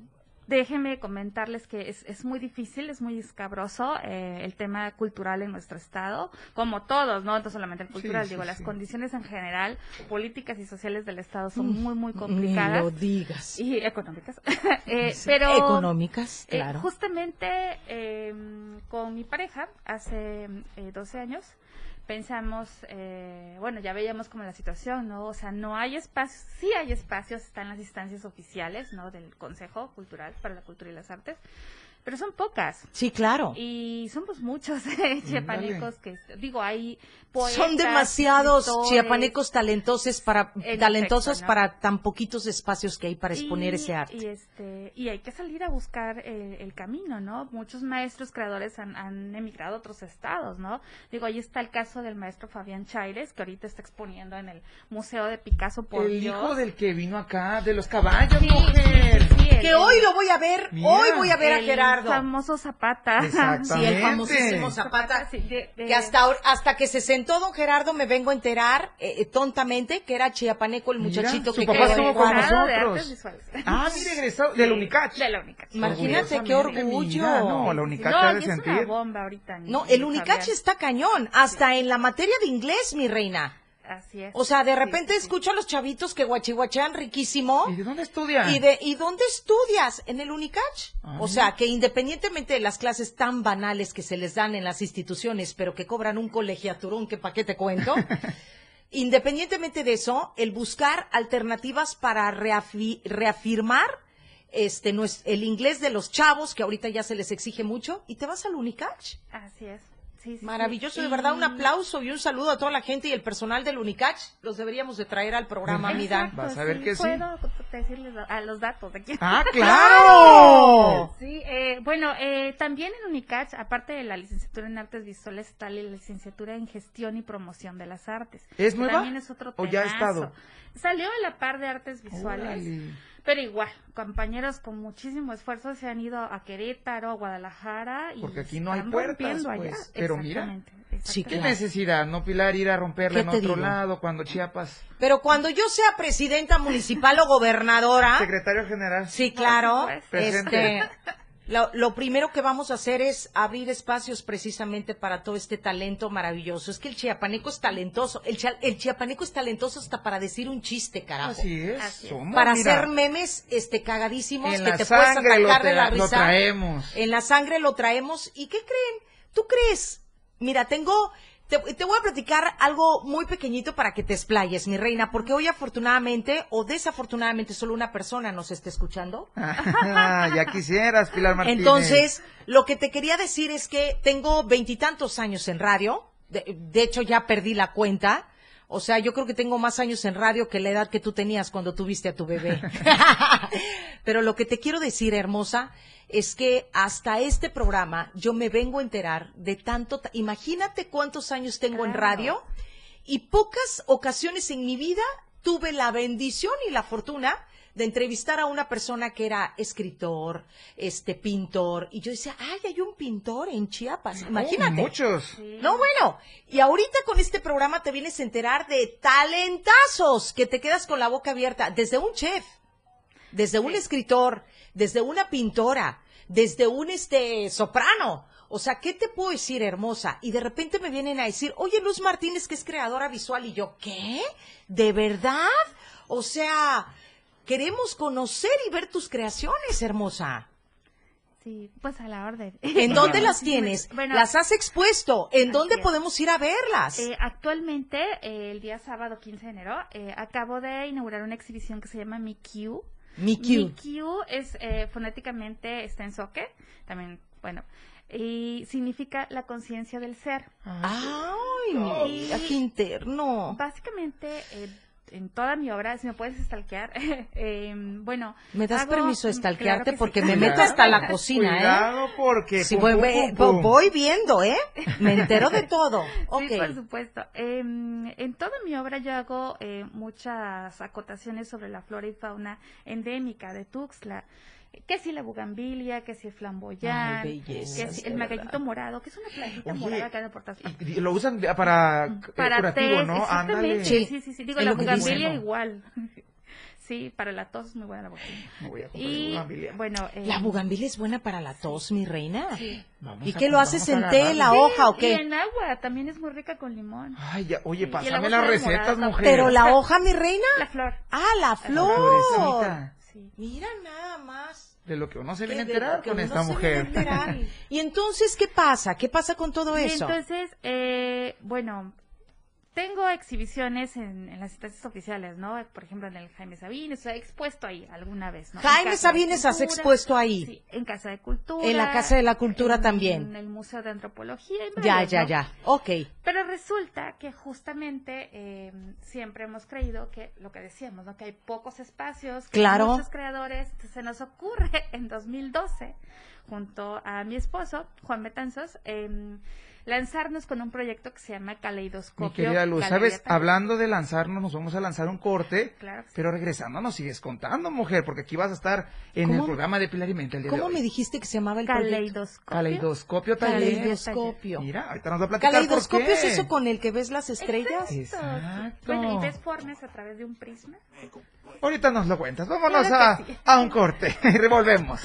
[SPEAKER 6] déjenme comentarles que es, es muy difícil, es muy escabroso eh, el tema cultural en nuestro estado, como todos, ¿no? No solamente el cultural,
[SPEAKER 4] Sí,
[SPEAKER 6] digo,
[SPEAKER 4] sí,
[SPEAKER 6] las
[SPEAKER 4] sí.
[SPEAKER 6] condiciones en general, políticas y sociales del estado son muy, muy
[SPEAKER 1] Ni
[SPEAKER 6] complicadas.
[SPEAKER 1] lo digas.
[SPEAKER 6] Y económicas. Eh,
[SPEAKER 1] Sí,
[SPEAKER 6] pero
[SPEAKER 1] Económicas,
[SPEAKER 6] eh,
[SPEAKER 1] claro.
[SPEAKER 6] justamente eh, con mi pareja, hace eh, 12 años, pensamos, eh, bueno, ya veíamos como la situación, ¿no? O sea, no hay espacios, sí hay espacios, están las instancias oficiales, ¿no? Del Consejo Cultural para la Cultura y las Artes, pero son pocas.
[SPEAKER 1] Sí, claro.
[SPEAKER 6] Y somos muchos eh, chiapanecos que, digo, hay poetas,
[SPEAKER 1] Son demasiados chiapanecos talentosos para
[SPEAKER 6] En
[SPEAKER 1] talentosos
[SPEAKER 6] efecto, ¿no?
[SPEAKER 1] para tan poquitos espacios que hay para exponer
[SPEAKER 6] y,
[SPEAKER 1] ese arte.
[SPEAKER 6] Y, este, y hay que salir a buscar el, el camino, ¿no? Muchos maestros creadores han, han emigrado a otros estados, ¿no? Digo, ahí está el caso del maestro Fabián Chaires, que ahorita está exponiendo en el Museo de Picasso por
[SPEAKER 4] el
[SPEAKER 6] Dios.
[SPEAKER 4] hijo del que vino acá, de los caballos,
[SPEAKER 6] Sí,
[SPEAKER 4] mujer.
[SPEAKER 6] sí, sí, el-
[SPEAKER 1] que hoy lo voy a ver,
[SPEAKER 4] Mira.
[SPEAKER 1] hoy voy a ver a
[SPEAKER 6] el
[SPEAKER 1] Gerardo.
[SPEAKER 6] famoso Zapata.
[SPEAKER 1] Sí, el famosísimo Zapata.
[SPEAKER 6] Sí, de- de-
[SPEAKER 1] Que hasta, hasta que se sentó don Gerardo me vengo a enterar eh, eh, tontamente que era chiapaneco el
[SPEAKER 4] Mira,
[SPEAKER 1] muchachito
[SPEAKER 4] su
[SPEAKER 1] que
[SPEAKER 4] papá estuvo con
[SPEAKER 6] de
[SPEAKER 4] nosotros. Ah, mire, egresado del Unicach.
[SPEAKER 6] De la Unicach.
[SPEAKER 1] Imagínate qué orgullo.
[SPEAKER 4] mira, no, la
[SPEAKER 6] Sí,
[SPEAKER 4] Unicach
[SPEAKER 6] no,
[SPEAKER 4] ha
[SPEAKER 6] y
[SPEAKER 4] de
[SPEAKER 6] es una bomba ahorita.
[SPEAKER 1] No, el Unicach está cañón, hasta en la materia de inglés, mi reina.
[SPEAKER 6] Así es.
[SPEAKER 1] O sea, de repente
[SPEAKER 6] sí, sí.
[SPEAKER 1] escucho a los chavitos que guachihuachean riquísimo.
[SPEAKER 4] ¿Y de dónde estudia?
[SPEAKER 1] ¿Y, de, ¿Y dónde estudias? ¿En el Unicach?
[SPEAKER 4] Ah.
[SPEAKER 1] O sea, que independientemente de las clases tan banales que se les dan en las instituciones, pero que cobran un colegiaturón, que pa' qué te cuento, independientemente de eso, el buscar alternativas para reafi- reafirmar este el inglés de los chavos, que ahorita ya se les exige mucho, y te vas al Unicach.
[SPEAKER 6] Así es. Sí, sí, sí.
[SPEAKER 1] Maravilloso, de
[SPEAKER 6] Y-
[SPEAKER 1] verdad, un aplauso y un saludo a toda la gente y el personal del Unicach. Los deberíamos de traer al programa, mi Dan.
[SPEAKER 6] Exacto,
[SPEAKER 4] Vas a ver
[SPEAKER 6] sí,
[SPEAKER 4] que sí.
[SPEAKER 6] puedo decirles a, los datos de quién.
[SPEAKER 4] ¡Ah, claro!
[SPEAKER 6] Sí, eh, bueno, eh, también en Unicach, aparte de la licenciatura en artes visuales, está la licenciatura en gestión y promoción de las artes.
[SPEAKER 4] ¿Es nueva?
[SPEAKER 6] También es otro
[SPEAKER 4] ¿O ya ha estado?
[SPEAKER 6] Salió a la par de artes visuales,
[SPEAKER 4] Órale.
[SPEAKER 6] Pero igual, compañeros con muchísimo esfuerzo se han ido a Querétaro, a Guadalajara. Y
[SPEAKER 4] Porque aquí no hay puertas,
[SPEAKER 6] rompiendo allá.
[SPEAKER 4] pues. Pero mira.
[SPEAKER 6] Exactamente,
[SPEAKER 1] Sí,
[SPEAKER 6] exactamente.
[SPEAKER 4] ¿Qué
[SPEAKER 1] Claro.
[SPEAKER 4] necesidad, no, Pilar, ir a romperla
[SPEAKER 1] ¿Qué
[SPEAKER 4] en otro
[SPEAKER 1] digo?
[SPEAKER 4] lado cuando Chiapas?
[SPEAKER 1] Pero cuando yo sea presidenta municipal o gobernadora,
[SPEAKER 4] Secretario General.
[SPEAKER 1] sí, claro, este, lo, lo primero que vamos a hacer es abrir espacios precisamente para todo este talento maravilloso. Es que el chiapaneco es talentoso. El, chia- el chiapaneco es talentoso hasta para decir un chiste, carajo.
[SPEAKER 4] Así es.
[SPEAKER 6] Así es.
[SPEAKER 4] somos,
[SPEAKER 1] para
[SPEAKER 4] mira,
[SPEAKER 1] hacer memes este cagadísimos
[SPEAKER 4] en
[SPEAKER 1] que
[SPEAKER 4] la
[SPEAKER 1] te puedes
[SPEAKER 4] lo,
[SPEAKER 1] atacar de la
[SPEAKER 4] lo
[SPEAKER 1] risa.
[SPEAKER 4] traemos.
[SPEAKER 1] En la sangre lo traemos. ¿Y qué creen? ¿Tú crees? Mira, tengo, te, te voy a platicar algo muy pequeñito para que te explayes, mi reina, porque hoy afortunadamente o desafortunadamente solo una persona nos está escuchando.
[SPEAKER 4] Ah, ya quisieras, Pilar Martínez.
[SPEAKER 1] Entonces, lo que te quería decir es que tengo veintitantos años en radio. De, de hecho, ya perdí la cuenta. O sea, yo creo que tengo más años en radio que la edad que tú tenías cuando tuviste a tu bebé. Pero lo que te quiero decir, hermosa, es que hasta este programa yo me vengo a enterar de tanto. ta- Imagínate cuántos años tengo en radio y pocas ocasiones en mi vida tuve la bendición y la fortuna de entrevistar a una persona que era escritor, este pintor, y yo decía, ay, hay un pintor en Chiapas,
[SPEAKER 4] Oh,
[SPEAKER 1] imagínate.
[SPEAKER 4] muchos.
[SPEAKER 1] No, bueno, y ahorita con este programa te vienes a enterar de talentazos que te quedas con la boca abierta, desde un chef, desde un escritor, desde una pintora, desde un este soprano. O sea, ¿qué te puedo decir, hermosa? Y de repente me vienen a decir, oye, Luz Martínez, que es creadora visual, y yo, ¿qué? ¿De verdad? O sea, queremos conocer y ver tus creaciones, hermosa.
[SPEAKER 6] Sí, pues a la orden.
[SPEAKER 1] ¿En dónde las tienes?
[SPEAKER 6] Bueno,
[SPEAKER 1] ¿Las has expuesto? ¿En dónde
[SPEAKER 6] es.
[SPEAKER 1] podemos ir a verlas?
[SPEAKER 6] Eh, actualmente, eh, el día sábado 15 de enero, eh, acabo de inaugurar una exhibición que se llama Mi Q.
[SPEAKER 1] Mi Q.
[SPEAKER 6] Mi Q es eh, fonéticamente está en soque, también, bueno, y significa la conciencia del ser.
[SPEAKER 1] Ay, mira, qué interno.
[SPEAKER 6] Básicamente, eh, en toda mi obra, si me puedes stalkear, eh, bueno.
[SPEAKER 1] ¿Me das
[SPEAKER 6] hago-
[SPEAKER 1] permiso de
[SPEAKER 6] claro
[SPEAKER 1] stalkearte?
[SPEAKER 6] sí.
[SPEAKER 1] porque me meto hasta la cocina, ¿eh?
[SPEAKER 4] Cuidado porque...
[SPEAKER 1] Sí,
[SPEAKER 4] pum,
[SPEAKER 1] voy,
[SPEAKER 4] pum,
[SPEAKER 1] ve-
[SPEAKER 4] pum, pum.
[SPEAKER 1] voy viendo, ¿eh? Me entero de todo. Ok.
[SPEAKER 6] Sí, por supuesto. Eh, en toda mi obra yo hago eh, muchas acotaciones sobre la flora y fauna endémica de Tuxtla. Que si la bugambilia, que si el flamboyán,
[SPEAKER 1] Ay, bellezas,
[SPEAKER 6] que si el magueyito morado, que es una plantita
[SPEAKER 4] Oye,
[SPEAKER 6] morada acá en el portafolio.
[SPEAKER 4] Y- y lo usan para, eh,
[SPEAKER 6] Para
[SPEAKER 4] curativo,
[SPEAKER 6] tés,
[SPEAKER 4] ¿no? Ándale.
[SPEAKER 1] Sí.
[SPEAKER 6] Sí, sí, sí. Digo,
[SPEAKER 1] Es
[SPEAKER 6] la
[SPEAKER 1] que
[SPEAKER 6] bugambilia igual. Sí, para la tos es muy buena la bugambilia.
[SPEAKER 4] Me voy a comprar
[SPEAKER 6] Y
[SPEAKER 4] bugambilia.
[SPEAKER 6] bueno, eh,
[SPEAKER 1] ¿La bugambilia es buena para la tos, mi reina?
[SPEAKER 4] Vamos
[SPEAKER 1] ¿Y qué lo haces en té, la hoja o
[SPEAKER 6] y
[SPEAKER 1] qué?
[SPEAKER 6] en agua también es muy rica con limón.
[SPEAKER 4] Ay, ya, oye,
[SPEAKER 6] Y el
[SPEAKER 4] pásame las recetas,
[SPEAKER 6] morada,
[SPEAKER 4] mujer.
[SPEAKER 1] Pero la hoja, mi reina.
[SPEAKER 6] La flor.
[SPEAKER 1] Ah, la flor.
[SPEAKER 4] florecita.
[SPEAKER 6] Sí.
[SPEAKER 1] Mira nada más.
[SPEAKER 4] De lo que uno se viene a
[SPEAKER 1] de
[SPEAKER 4] enterar
[SPEAKER 1] lo que
[SPEAKER 4] con
[SPEAKER 1] uno
[SPEAKER 4] esta
[SPEAKER 1] se
[SPEAKER 4] mujer.
[SPEAKER 1] viene a enterar. Y entonces, ¿qué pasa? ¿Qué pasa con todo
[SPEAKER 6] Y
[SPEAKER 1] eso?
[SPEAKER 6] entonces, eh, bueno, tengo exhibiciones en, en las instancias oficiales, ¿no? Por ejemplo, en el Jaime Sabines, he expuesto ahí alguna vez, ¿no?
[SPEAKER 1] Jaime Sabines has expuesto ahí.
[SPEAKER 6] Sí, en Casa de Cultura.
[SPEAKER 1] En la Casa de la Cultura
[SPEAKER 6] en-
[SPEAKER 1] también.
[SPEAKER 6] En el Museo de Antropología. y
[SPEAKER 1] Ya,
[SPEAKER 6] varios,
[SPEAKER 1] ya,
[SPEAKER 6] ¿no?
[SPEAKER 1] ya. Ok.
[SPEAKER 6] Pero resulta que justamente eh, siempre hemos creído que lo que decíamos, ¿no? Que hay pocos espacios, que hay
[SPEAKER 1] Claro.
[SPEAKER 6] muchos creadores. Entonces, se nos ocurre en 2012, junto a mi esposo, Juan Betanzos, em, lanzarnos con un proyecto que se llama Caleidoscopio.
[SPEAKER 4] Mi querida Luz,
[SPEAKER 6] Galería
[SPEAKER 4] ¿sabes?
[SPEAKER 6] También.
[SPEAKER 4] Hablando de lanzarnos, nos vamos a lanzar un corte.
[SPEAKER 6] Claro sí.
[SPEAKER 4] Pero regresando nos sigues contando, mujer, porque aquí vas a estar en
[SPEAKER 1] ¿Cómo?
[SPEAKER 4] el programa de Pilar y Mente el día de
[SPEAKER 1] ¿Cómo
[SPEAKER 4] hoy.
[SPEAKER 1] me dijiste que se llamaba el?
[SPEAKER 6] Caleidoscopio.
[SPEAKER 4] Caleidoscopio taller.
[SPEAKER 1] Caleidoscopio.
[SPEAKER 4] Mira, ahorita nos va a platicar por
[SPEAKER 1] ¿Caleidoscopio
[SPEAKER 4] qué.
[SPEAKER 1] es eso con el que ves las estrellas?
[SPEAKER 4] Exacto.
[SPEAKER 6] Bueno, y ves formas a través de un prisma.
[SPEAKER 4] Ahorita nos lo cuentas. Vámonos
[SPEAKER 6] Claro
[SPEAKER 4] a,
[SPEAKER 6] sí.
[SPEAKER 4] a un corte y revolvemos.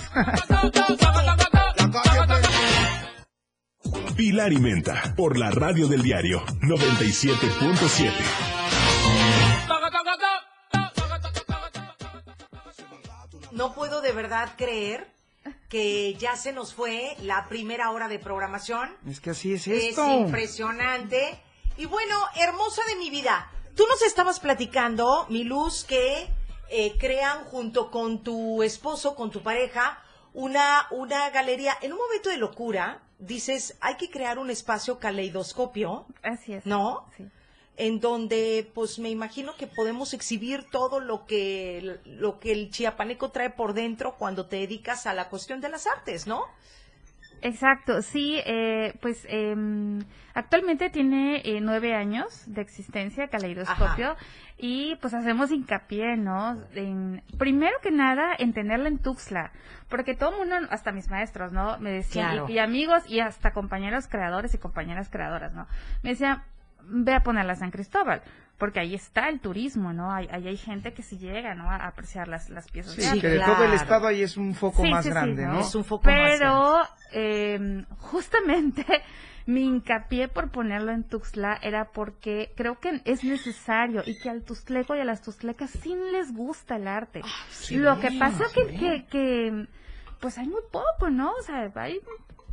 [SPEAKER 3] Pilar y Menta, por la radio del diario 97.7.
[SPEAKER 1] No puedo de verdad creer que ya se nos fue la primera hora de programación.
[SPEAKER 4] es que así es
[SPEAKER 1] Es
[SPEAKER 4] esto.
[SPEAKER 1] impresionante. Y bueno, hermosa de mi vida, tú nos estabas platicando, mi luz, que eh, crean junto con tu esposo, con tu pareja, una, una galería. En un momento de locura, dices, hay que crear un espacio caleidoscopio,
[SPEAKER 6] Así es.
[SPEAKER 1] ¿no?
[SPEAKER 6] Sí.
[SPEAKER 1] en donde pues me imagino que podemos exhibir todo lo que lo que el chiapaneco trae por dentro cuando te dedicas a la cuestión de las artes, ¿no?
[SPEAKER 6] Exacto, sí, eh, pues em, actualmente tiene eh, nueve años de existencia Caleidoscopio y pues hacemos hincapié, ¿no? En, primero que nada, en tenerla en Tuxtla, porque todo el mundo, hasta mis maestros, ¿no? Me decían,
[SPEAKER 1] Claro.
[SPEAKER 6] y, y amigos y hasta compañeros creadores y compañeras creadoras, ¿no? Me decían, ve a ponerla a San Cristóbal, porque ahí está el turismo, ¿no? Ahí, ahí hay gente que sí llega, ¿no? A apreciar las, las piezas
[SPEAKER 4] Sí,
[SPEAKER 6] de arte.
[SPEAKER 4] que de
[SPEAKER 1] claro.
[SPEAKER 4] todo el estado ahí es un foco
[SPEAKER 6] Sí,
[SPEAKER 4] más
[SPEAKER 6] sí, sí,
[SPEAKER 4] grande,
[SPEAKER 6] ¿no?
[SPEAKER 4] ¿no?
[SPEAKER 1] Es un foco más
[SPEAKER 6] Pero eh, justamente mi hincapié por ponerlo en Tuxtla era porque creo que es necesario y que al tuxtleco y a las tuxtlecas sí les gusta el arte. Lo que pasa que, que, que, pues hay muy poco, ¿no? O sea, hay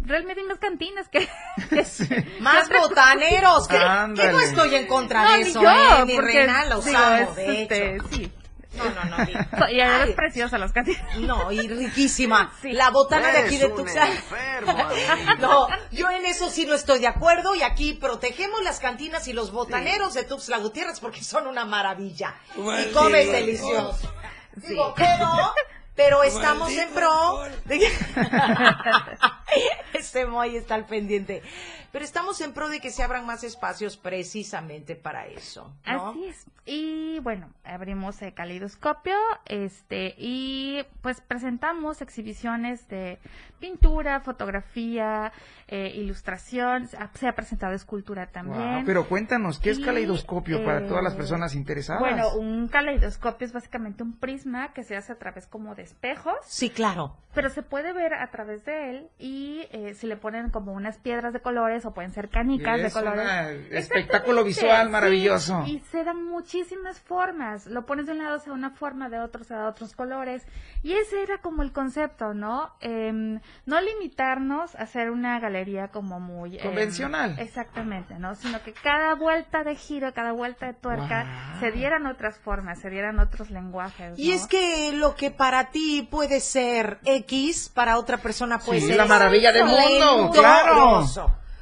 [SPEAKER 6] realmente hay más cantinas que... que-
[SPEAKER 1] Más botaneros, que, no estoy en contra
[SPEAKER 6] No,
[SPEAKER 1] de
[SPEAKER 6] ni
[SPEAKER 1] eso,
[SPEAKER 6] yo,
[SPEAKER 1] ¿eh? Mi
[SPEAKER 6] porque,
[SPEAKER 1] reina,
[SPEAKER 6] digo, es,
[SPEAKER 1] de
[SPEAKER 6] este,
[SPEAKER 1] hecho.
[SPEAKER 6] sí.
[SPEAKER 1] No, no, no.
[SPEAKER 6] Y además
[SPEAKER 1] Ay,
[SPEAKER 6] es preciosa las cantinas.
[SPEAKER 1] No, y riquísima.
[SPEAKER 6] Sí.
[SPEAKER 1] La botana de aquí de Tuxtla. No, yo en eso sí no estoy de acuerdo y aquí protegemos las cantinas y los botaneros de Tuxtla Gutiérrez porque son una maravilla. y comes delicioso. Digo, pero, pero estamos en pro. de que- este Moy está al pendiente. Pero estamos en pro de que se abran más espacios precisamente para eso. ¿no?
[SPEAKER 6] Así es. Y bueno, abrimos el caleidoscopio, este, y pues presentamos exhibiciones de pintura, fotografía, eh, ilustración, se ha- se ha presentado escultura también.
[SPEAKER 4] Guau, pero cuéntanos, ¿qué es caleidoscopio para todas las personas interesadas?
[SPEAKER 6] Bueno, un caleidoscopio es básicamente un prisma que se hace a través como de espejos,
[SPEAKER 1] Sí, claro.
[SPEAKER 6] pero se puede ver a través de él y eh, si le ponen como unas piedras de colores o pueden ser canicas de
[SPEAKER 4] Es
[SPEAKER 6] colores.
[SPEAKER 4] un espectáculo visual
[SPEAKER 6] sí,
[SPEAKER 4] maravilloso.
[SPEAKER 6] y se dan muchísimas formas. Lo pones de un lado sea una forma, de otro sea otros colores. Y ese era como el concepto, ¿no? Em, no limitarnos a hacer una galería como muy... em,
[SPEAKER 4] Convencional.
[SPEAKER 6] exactamente, ¿no? Sino que cada vuelta de giro, cada vuelta de tuerca, se dieran otras formas, se dieran otros lenguajes.
[SPEAKER 1] Y es que lo que para ti puede ser X, para otra persona puede
[SPEAKER 4] Sí,
[SPEAKER 1] ser
[SPEAKER 4] la maravilla del mundo, claro.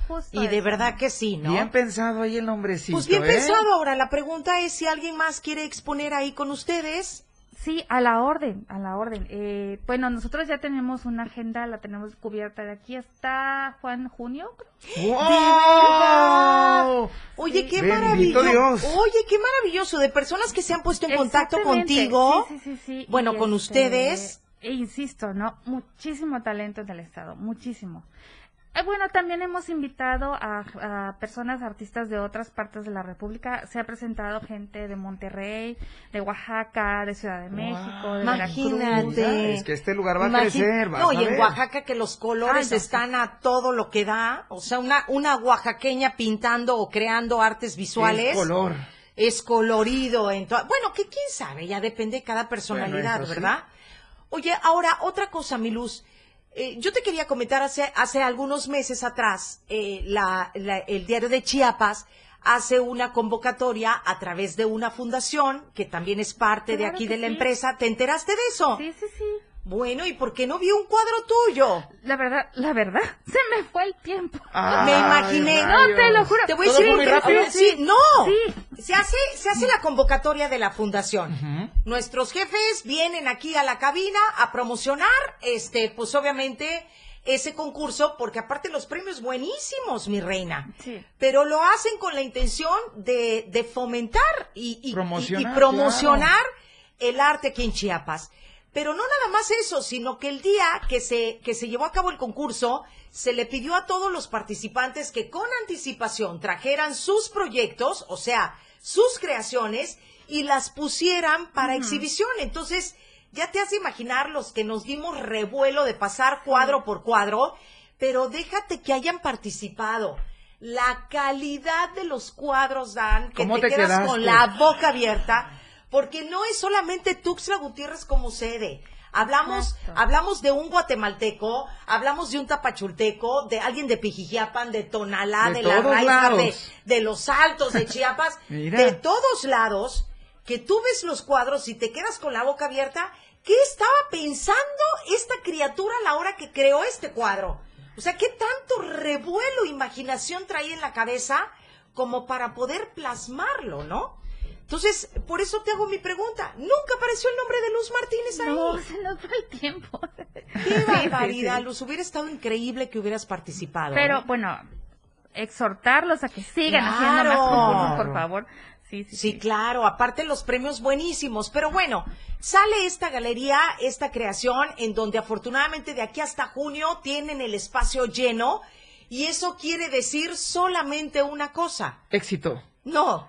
[SPEAKER 6] Justo
[SPEAKER 1] Y de
[SPEAKER 6] eso.
[SPEAKER 1] verdad que sí, ¿no?
[SPEAKER 4] Bien pensado ahí el nombrecito,
[SPEAKER 1] pues bien
[SPEAKER 4] ¿eh?
[SPEAKER 1] pensado. Ahora, la pregunta es si alguien más quiere exponer ahí con ustedes.
[SPEAKER 6] Sí, a la orden, a la orden. Eh, bueno, nosotros ya tenemos una agenda, la tenemos cubierta de aquí hasta Juan, junio. creo.
[SPEAKER 4] ¡Wow!
[SPEAKER 1] Oye, qué
[SPEAKER 4] Bendito
[SPEAKER 1] maravilloso.
[SPEAKER 4] Dios.
[SPEAKER 1] Oye, qué maravilloso. De personas que se han puesto en contacto contigo.
[SPEAKER 6] sí, sí, sí, sí.
[SPEAKER 1] Bueno,
[SPEAKER 6] Y,
[SPEAKER 1] con
[SPEAKER 6] este,
[SPEAKER 1] ustedes.
[SPEAKER 6] E insisto, ¿no? Muchísimo talento en el Estado, muchísimo. Eh, bueno, también hemos invitado a, a personas, artistas de otras partes de la República. Se ha presentado gente de Monterrey, de Oaxaca, de Ciudad de México, de
[SPEAKER 1] Imagínate.
[SPEAKER 6] Veracruz.
[SPEAKER 4] Es que este lugar va a
[SPEAKER 1] Imagi-
[SPEAKER 4] crecer,
[SPEAKER 1] No,
[SPEAKER 4] a
[SPEAKER 1] y en. Oaxaca que los colores
[SPEAKER 6] Ay, no,
[SPEAKER 1] están a todo lo que da. O sea, una, una oaxaqueña pintando o creando artes visuales.
[SPEAKER 4] Es color.
[SPEAKER 1] es colorido. En to- bueno, que quién sabe, ya depende de cada personalidad,
[SPEAKER 4] Bueno, eso sí.
[SPEAKER 1] ¿verdad? Oye, ahora, otra cosa, mi luz. Eh, yo te quería comentar hace, hace algunos meses atrás, eh, la- la- el diario de Chiapas hace una convocatoria a través de una fundación que también es parte de aquí de la
[SPEAKER 6] sí.
[SPEAKER 1] empresa. ¿Te enteraste de eso?
[SPEAKER 6] Sí, sí, sí.
[SPEAKER 1] Bueno, ¿y por qué no vi un cuadro tuyo?
[SPEAKER 6] La verdad, la verdad, se me fue el tiempo.
[SPEAKER 4] Ay,
[SPEAKER 1] Me imaginé.
[SPEAKER 4] rayos.
[SPEAKER 6] No, te lo juro.
[SPEAKER 1] Te voy a decir
[SPEAKER 4] muy rápido.
[SPEAKER 1] Sí, no.
[SPEAKER 6] Sí.
[SPEAKER 1] Se hace, se hace la convocatoria de la fundación. Nuestros jefes vienen aquí a la cabina a promocionar, este, pues obviamente ese concurso, porque aparte los premios buenísimos, mi reina.
[SPEAKER 6] Sí.
[SPEAKER 1] Pero lo hacen con la intención de, de fomentar y, y- y-
[SPEAKER 4] Promocionar,
[SPEAKER 1] y promocionar el arte aquí en Chiapas. Pero no nada más eso, sino que el día que se, que se llevó a cabo el concurso, se le pidió a todos los participantes que con anticipación trajeran sus proyectos, o sea, sus creaciones, y las pusieran para exhibición. Entonces, ya te has de imaginar los que nos dimos revuelo de pasar cuadro por cuadro, pero déjate que hayan participado. La calidad de los cuadros, Dan, que
[SPEAKER 4] ¿Cómo
[SPEAKER 1] te,
[SPEAKER 4] te
[SPEAKER 1] quedas
[SPEAKER 4] quedaste?
[SPEAKER 1] con la boca abierta, porque no es solamente Tuxtla Gutiérrez como sede. Hablamos,
[SPEAKER 6] Exacto.
[SPEAKER 1] hablamos de un guatemalteco, hablamos de un tapachulteco, de alguien de Pijijiapan, de Tonalá,
[SPEAKER 4] De
[SPEAKER 1] de, la Raiza, de, de los Altos, de Chiapas, de todos lados, que tú ves los cuadros y te quedas con la boca abierta. ¿Qué estaba pensando esta criatura a la hora que creó este cuadro? O sea, ¿qué tanto revuelo, imaginación traía en la cabeza como para poder plasmarlo, ¿no? Entonces, por eso te hago mi pregunta. Nunca apareció el nombre de Luz Martínez ahí.
[SPEAKER 6] No, se nos fue el tiempo.
[SPEAKER 1] Qué barbaridad, Luz. Hubiera estado increíble que hubieras participado.
[SPEAKER 6] Pero
[SPEAKER 1] ¿eh?
[SPEAKER 6] bueno, exhortarlos a que sigan
[SPEAKER 1] Claro.
[SPEAKER 6] haciendo más concursos, por favor. Sí, sí,
[SPEAKER 1] Sí,
[SPEAKER 6] sí.
[SPEAKER 1] claro, aparte los premios buenísimos, pero bueno, sale esta galería, esta creación, en donde afortunadamente de aquí hasta junio tienen el espacio lleno, y eso quiere decir solamente una cosa,
[SPEAKER 4] Éxito.
[SPEAKER 1] no,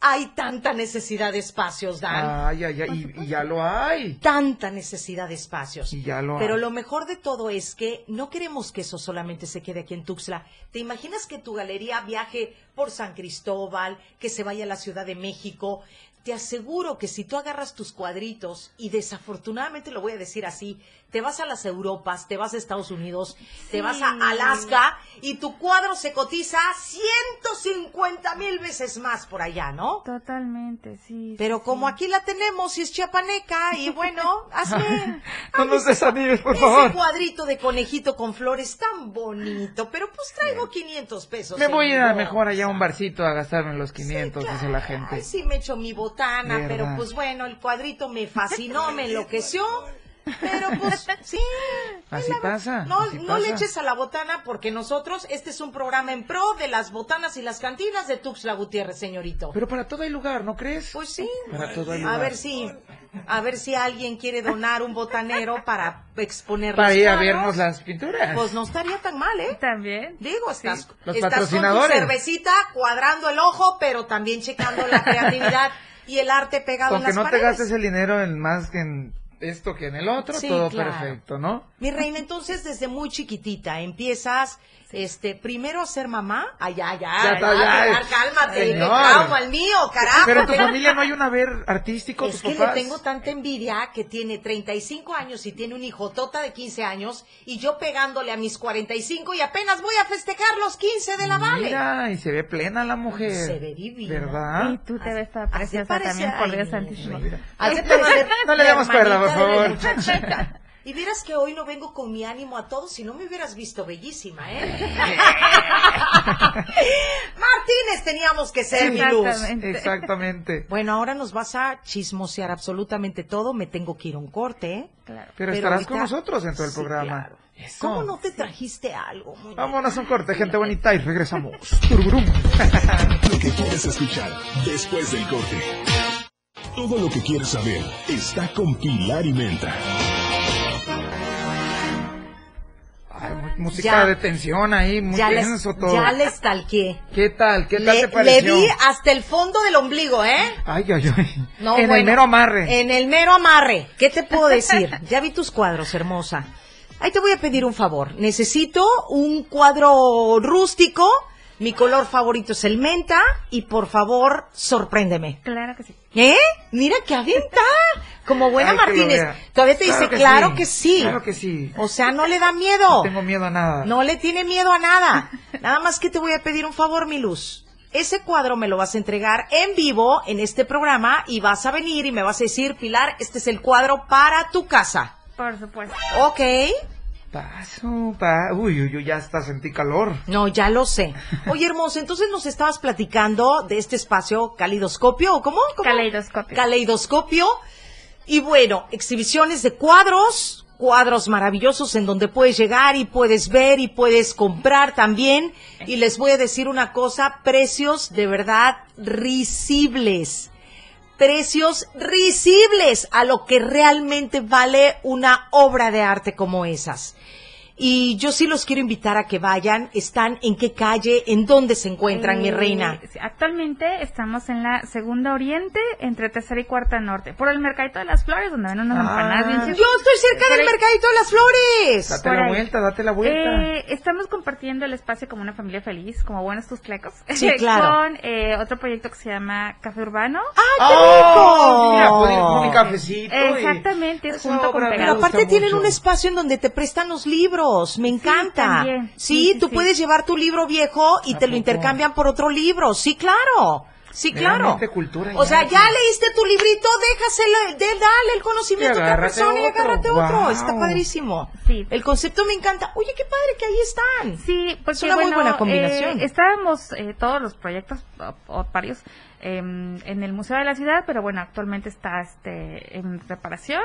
[SPEAKER 1] hay tanta necesidad de espacios, Dan,
[SPEAKER 4] Ay, ay, ay, y, y ya lo hay.
[SPEAKER 1] tanta necesidad de espacios.
[SPEAKER 4] Y ya lo
[SPEAKER 1] Pero
[SPEAKER 4] hay.
[SPEAKER 1] lo mejor de todo es que no queremos que eso solamente se quede aquí en Tuxtla. ¿Te imaginas que tu galería viaje por San Cristóbal, que se vaya a la Ciudad de México? Te aseguro que si tú agarras tus cuadritos y desafortunadamente lo voy a decir así, te vas a las Europas, te vas a Estados Unidos, te vas a Alaska y tu cuadro se cotiza 150 mil veces más por allá, ¿no?
[SPEAKER 6] Totalmente, sí.
[SPEAKER 1] Pero
[SPEAKER 6] sí,
[SPEAKER 1] como aquí la tenemos y es chiapaneca y bueno, hazme,
[SPEAKER 4] No nos desanimes, por
[SPEAKER 1] ese
[SPEAKER 4] favor.
[SPEAKER 1] cuadrito de conejito con flores tan bonito, pero pues traigo 500 pesos.
[SPEAKER 4] Me voy a ir a mejor allá a un barcito a gastarme los
[SPEAKER 1] Sí,
[SPEAKER 4] 500,
[SPEAKER 1] claro.
[SPEAKER 4] dice la gente.
[SPEAKER 1] Ay, sí, me echo mi botana, pero pues bueno, el cuadrito me fascinó, me enloqueció. Pero pues sí.
[SPEAKER 4] Así
[SPEAKER 1] la-
[SPEAKER 4] pasa,
[SPEAKER 1] No,
[SPEAKER 4] así
[SPEAKER 1] no le eches a la botana porque nosotros, este es un programa en pro de las botanas y las cantinas de Tuxtla Gutiérrez, señorito.
[SPEAKER 4] Pero para todo hay lugar, ¿no crees?
[SPEAKER 1] Pues sí.
[SPEAKER 4] Para todo hay
[SPEAKER 1] A
[SPEAKER 4] lugar.
[SPEAKER 1] ver si, a ver si alguien quiere donar un botanero para exponer
[SPEAKER 4] Para ir a vernos las pinturas.
[SPEAKER 1] Pues no estaría tan mal, ¿eh?
[SPEAKER 6] También.
[SPEAKER 1] Digo, estás,
[SPEAKER 4] Los
[SPEAKER 1] estás
[SPEAKER 4] patrocinadores.
[SPEAKER 1] con tu cervecita cuadrando el ojo, pero también checando la creatividad y el arte pegado
[SPEAKER 4] Con
[SPEAKER 1] en las
[SPEAKER 4] no te gastes el dinero en más que en esto que en el otro,
[SPEAKER 1] Sí,
[SPEAKER 4] todo
[SPEAKER 1] claro.
[SPEAKER 4] perfecto, ¿no?
[SPEAKER 1] Mi reina, entonces desde muy chiquitita empiezas, este, primero a ser mamá. Ay, ya, ya,
[SPEAKER 4] Ya está, ya.
[SPEAKER 1] Cálmate, qué trauma el mío, carajo.
[SPEAKER 4] Pero en tu familia no hay un haber artístico,
[SPEAKER 1] Es que
[SPEAKER 4] papás.
[SPEAKER 1] le tengo tanta envidia que tiene 35 años y tiene un hijo tota de 15 años y yo pegándole a mis 45 y apenas voy a festejar los 15 de la Vale.
[SPEAKER 4] Mira, y se ve plena la mujer.
[SPEAKER 1] Se ve divina.
[SPEAKER 4] ¿Verdad?
[SPEAKER 6] Y tú te ves toda
[SPEAKER 1] Así
[SPEAKER 6] preciosa también, por Dios santísimo.
[SPEAKER 4] No le
[SPEAKER 1] de
[SPEAKER 4] demos cuerda, por favor.
[SPEAKER 1] Y vieras que hoy no vengo con mi ánimo a todos, si no me hubieras visto bellísima, ¿eh? Martínez teníamos que ser mi luz.
[SPEAKER 6] Exactamente.
[SPEAKER 1] Bueno, ahora nos vas a chismosear absolutamente todo. Me tengo que ir a un corte, ¿eh?
[SPEAKER 6] Claro.
[SPEAKER 4] Pero,
[SPEAKER 1] Pero
[SPEAKER 4] estarás con nosotros dentro del
[SPEAKER 1] Sí,
[SPEAKER 4] programa.
[SPEAKER 1] claro.
[SPEAKER 4] Eso.
[SPEAKER 1] ¿Cómo no te trajiste algo? muñeca?
[SPEAKER 4] Vámonos a un corte, gente bonita, y regresamos. Tururum.
[SPEAKER 3] Lo que quieres escuchar después del corte. Todo lo que quieres saber está con Pilar y Menta.
[SPEAKER 4] Ay, música
[SPEAKER 1] Ya.
[SPEAKER 4] de tensión ahí, muy
[SPEAKER 1] ya les,
[SPEAKER 4] tenso todo.
[SPEAKER 1] ya les talqué.
[SPEAKER 4] ¿Qué tal? ¿Qué tal
[SPEAKER 1] Le,
[SPEAKER 4] te
[SPEAKER 1] le
[SPEAKER 4] pareció?
[SPEAKER 1] di hasta el fondo del ombligo, ¿eh?
[SPEAKER 4] Ay, ay, ay.
[SPEAKER 1] No,
[SPEAKER 4] en el mero amarre.
[SPEAKER 1] En el mero amarre. ¿Qué te puedo decir? Ya vi tus cuadros, hermosa. Ahí te voy a pedir un favor. Necesito un cuadro rústico. Mi color favorito es el menta. Y por favor, sorpréndeme.
[SPEAKER 6] Claro que sí.
[SPEAKER 1] ¿Eh? Mira que aventa. Como buena
[SPEAKER 4] Ay,
[SPEAKER 1] Martínez. Todavía te dice, claro que sí.
[SPEAKER 4] Claro que sí.
[SPEAKER 1] O sea, no le da miedo.
[SPEAKER 4] No tengo miedo a nada.
[SPEAKER 1] No le tiene miedo a nada. Nada más que te voy a pedir un favor, mi luz. Ese cuadro me lo vas a entregar en vivo en este programa y vas a venir y me vas a decir, Pilar, este es el cuadro para tu casa.
[SPEAKER 6] Por supuesto.
[SPEAKER 1] ¿Ok?
[SPEAKER 4] Paso, pa... Uy, uy, uy, ya hasta sentí calor.
[SPEAKER 1] No, ya lo sé. Oye, hermoso, entonces nos estabas platicando de este espacio calidoscopio, ¿o cómo? ¿Cómo?
[SPEAKER 6] Caleidoscopio.
[SPEAKER 1] Caleidoscopio. Y bueno, exhibiciones de cuadros, cuadros maravillosos en donde puedes llegar y puedes ver y puedes comprar también. Y les voy a decir una cosa, precios de verdad risibles. Precios risibles a lo que realmente vale una obra de arte como esas. Y yo sí los quiero invitar a que vayan. ¿Están en qué calle? ¿En dónde se encuentran, mi
[SPEAKER 6] Eh,
[SPEAKER 1] reina?
[SPEAKER 6] Actualmente estamos en la segunda oriente, entre tercera y cuarta norte, por el mercadito de las flores, donde ven unas
[SPEAKER 4] Ah.
[SPEAKER 6] empanadas bien
[SPEAKER 1] Yo estoy cerca
[SPEAKER 6] Por
[SPEAKER 1] del
[SPEAKER 6] ahí.
[SPEAKER 1] Mercadito de las Flores.
[SPEAKER 4] Date
[SPEAKER 6] Por
[SPEAKER 4] la
[SPEAKER 6] ahí.
[SPEAKER 4] vuelta, date la vuelta.
[SPEAKER 6] Eh, estamos compartiendo el espacio como una familia feliz, como buenos tustlecos.
[SPEAKER 1] Sí, claro.
[SPEAKER 6] Con eh, otro proyecto que se llama Café Urbano.
[SPEAKER 1] ¡Ay, qué
[SPEAKER 4] ¡Oh!
[SPEAKER 1] rico!
[SPEAKER 4] Mira, puedo ir con mi cafecito.
[SPEAKER 6] Exactamente, junto con
[SPEAKER 1] Pero aparte tienen
[SPEAKER 4] mucho.
[SPEAKER 1] un espacio en donde te prestan los libros. Me encanta. Sí,
[SPEAKER 6] Sí, sí,
[SPEAKER 1] tú
[SPEAKER 6] sí.
[SPEAKER 1] puedes llevar tu libro viejo y
[SPEAKER 4] ¿A
[SPEAKER 1] te lo intercambian por otro libro. Sí, claro. Sí, claro.
[SPEAKER 4] meramente cultura.
[SPEAKER 1] O sea, ya leíste tu librito, déjaselo, de, dale el conocimiento
[SPEAKER 4] Y
[SPEAKER 1] a otra
[SPEAKER 4] agárrate
[SPEAKER 1] persona y
[SPEAKER 4] otro.
[SPEAKER 1] agárrate otro. Está padrísimo.
[SPEAKER 6] Sí.
[SPEAKER 1] El concepto me encanta. Oye, qué padre que ahí están.
[SPEAKER 6] Sí, porque
[SPEAKER 1] Es una muy buena combinación.
[SPEAKER 6] eh, estábamos eh, todos los proyectos, o, o varios, em, en el Museo de la Ciudad, pero bueno, actualmente está este en reparación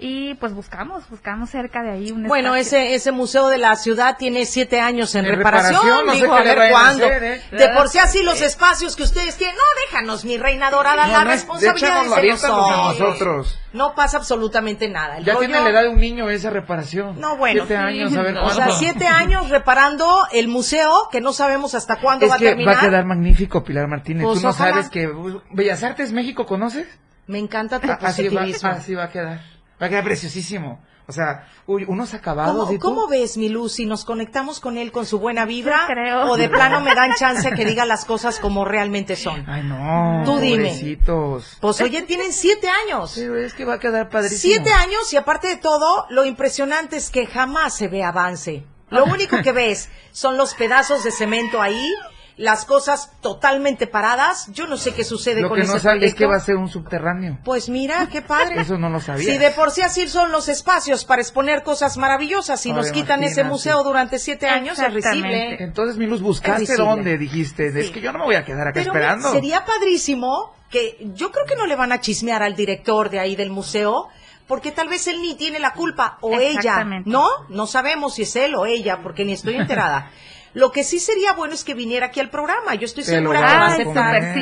[SPEAKER 6] y pues buscamos, buscamos cerca de ahí un
[SPEAKER 1] Bueno,
[SPEAKER 6] espacio.
[SPEAKER 1] ese, ese museo de la ciudad tiene siete años en
[SPEAKER 4] En
[SPEAKER 1] reparación.
[SPEAKER 4] reparación, no qué
[SPEAKER 1] a ver
[SPEAKER 4] a
[SPEAKER 1] cuándo.
[SPEAKER 4] hacer, ¿eh?
[SPEAKER 1] De por sí así los espacios que ustedes tienen. No, déjanos, mi reina dorada,
[SPEAKER 4] No,
[SPEAKER 1] la
[SPEAKER 4] no es-
[SPEAKER 1] responsabilidad
[SPEAKER 4] de
[SPEAKER 1] es nosotros. No pasa absolutamente nada. El
[SPEAKER 4] Ya
[SPEAKER 1] rollo-
[SPEAKER 4] tiene la edad de un niño esa reparación.
[SPEAKER 1] No, bueno.
[SPEAKER 4] Siete años, a ver
[SPEAKER 6] No,
[SPEAKER 1] O sea,
[SPEAKER 4] cuándo.
[SPEAKER 1] siete años reparando el museo que no sabemos hasta cuándo
[SPEAKER 4] Es
[SPEAKER 1] va a
[SPEAKER 4] que va
[SPEAKER 1] terminar.
[SPEAKER 4] a quedar magnífico, Pilar Martínez.
[SPEAKER 1] Pues
[SPEAKER 4] Tú no
[SPEAKER 1] ojalá.
[SPEAKER 4] sabes que Bellas Artes México, ¿conoces?
[SPEAKER 1] Me encanta tu
[SPEAKER 4] A- Así va,
[SPEAKER 1] positivismo.
[SPEAKER 4] así va a quedar. Va a quedar preciosísimo. O sea, uy, unos acabados
[SPEAKER 1] ¿Cómo,
[SPEAKER 4] y tú.
[SPEAKER 1] cómo ves, mi Luz, si nos conectamos con él con su buena vibra?
[SPEAKER 6] Creo.
[SPEAKER 1] ¿O de plano me dan chance que diga las cosas como realmente son?
[SPEAKER 4] Ay, no.
[SPEAKER 1] Tú dime.
[SPEAKER 4] pobrecitos.
[SPEAKER 1] Pues oye, tienen siete años.
[SPEAKER 4] Sí, es que va a quedar padrísimo.
[SPEAKER 1] Siete años y aparte de todo, lo impresionante es que jamás se ve avance. Lo único que ves son los pedazos de cemento ahí, las cosas totalmente paradas. Yo no sé qué sucede
[SPEAKER 4] Lo
[SPEAKER 1] con
[SPEAKER 4] que no sabes es que va a ser un subterráneo.
[SPEAKER 1] Pues mira, qué padre.
[SPEAKER 4] Eso no lo sabía.
[SPEAKER 1] Si de por sí así son los espacios para exponer cosas maravillosas y
[SPEAKER 4] Ahora
[SPEAKER 1] nos quitan ese museo durante siete años, es risible.
[SPEAKER 4] Entonces, mi luz, ¿buscaste dónde? Dijiste, es que yo no me voy a quedar acá
[SPEAKER 1] Pero
[SPEAKER 4] esperando.
[SPEAKER 1] sería padrísimo que yo creo que no le van a chismear al director de ahí del museo. Porque tal vez él ni tiene la culpa, o ella,
[SPEAKER 6] Exactamente.
[SPEAKER 1] ¿no? No sabemos si es él o ella, porque ni estoy enterada. Lo que sí sería bueno es que viniera aquí al programa. Yo estoy segura que va a aceptar.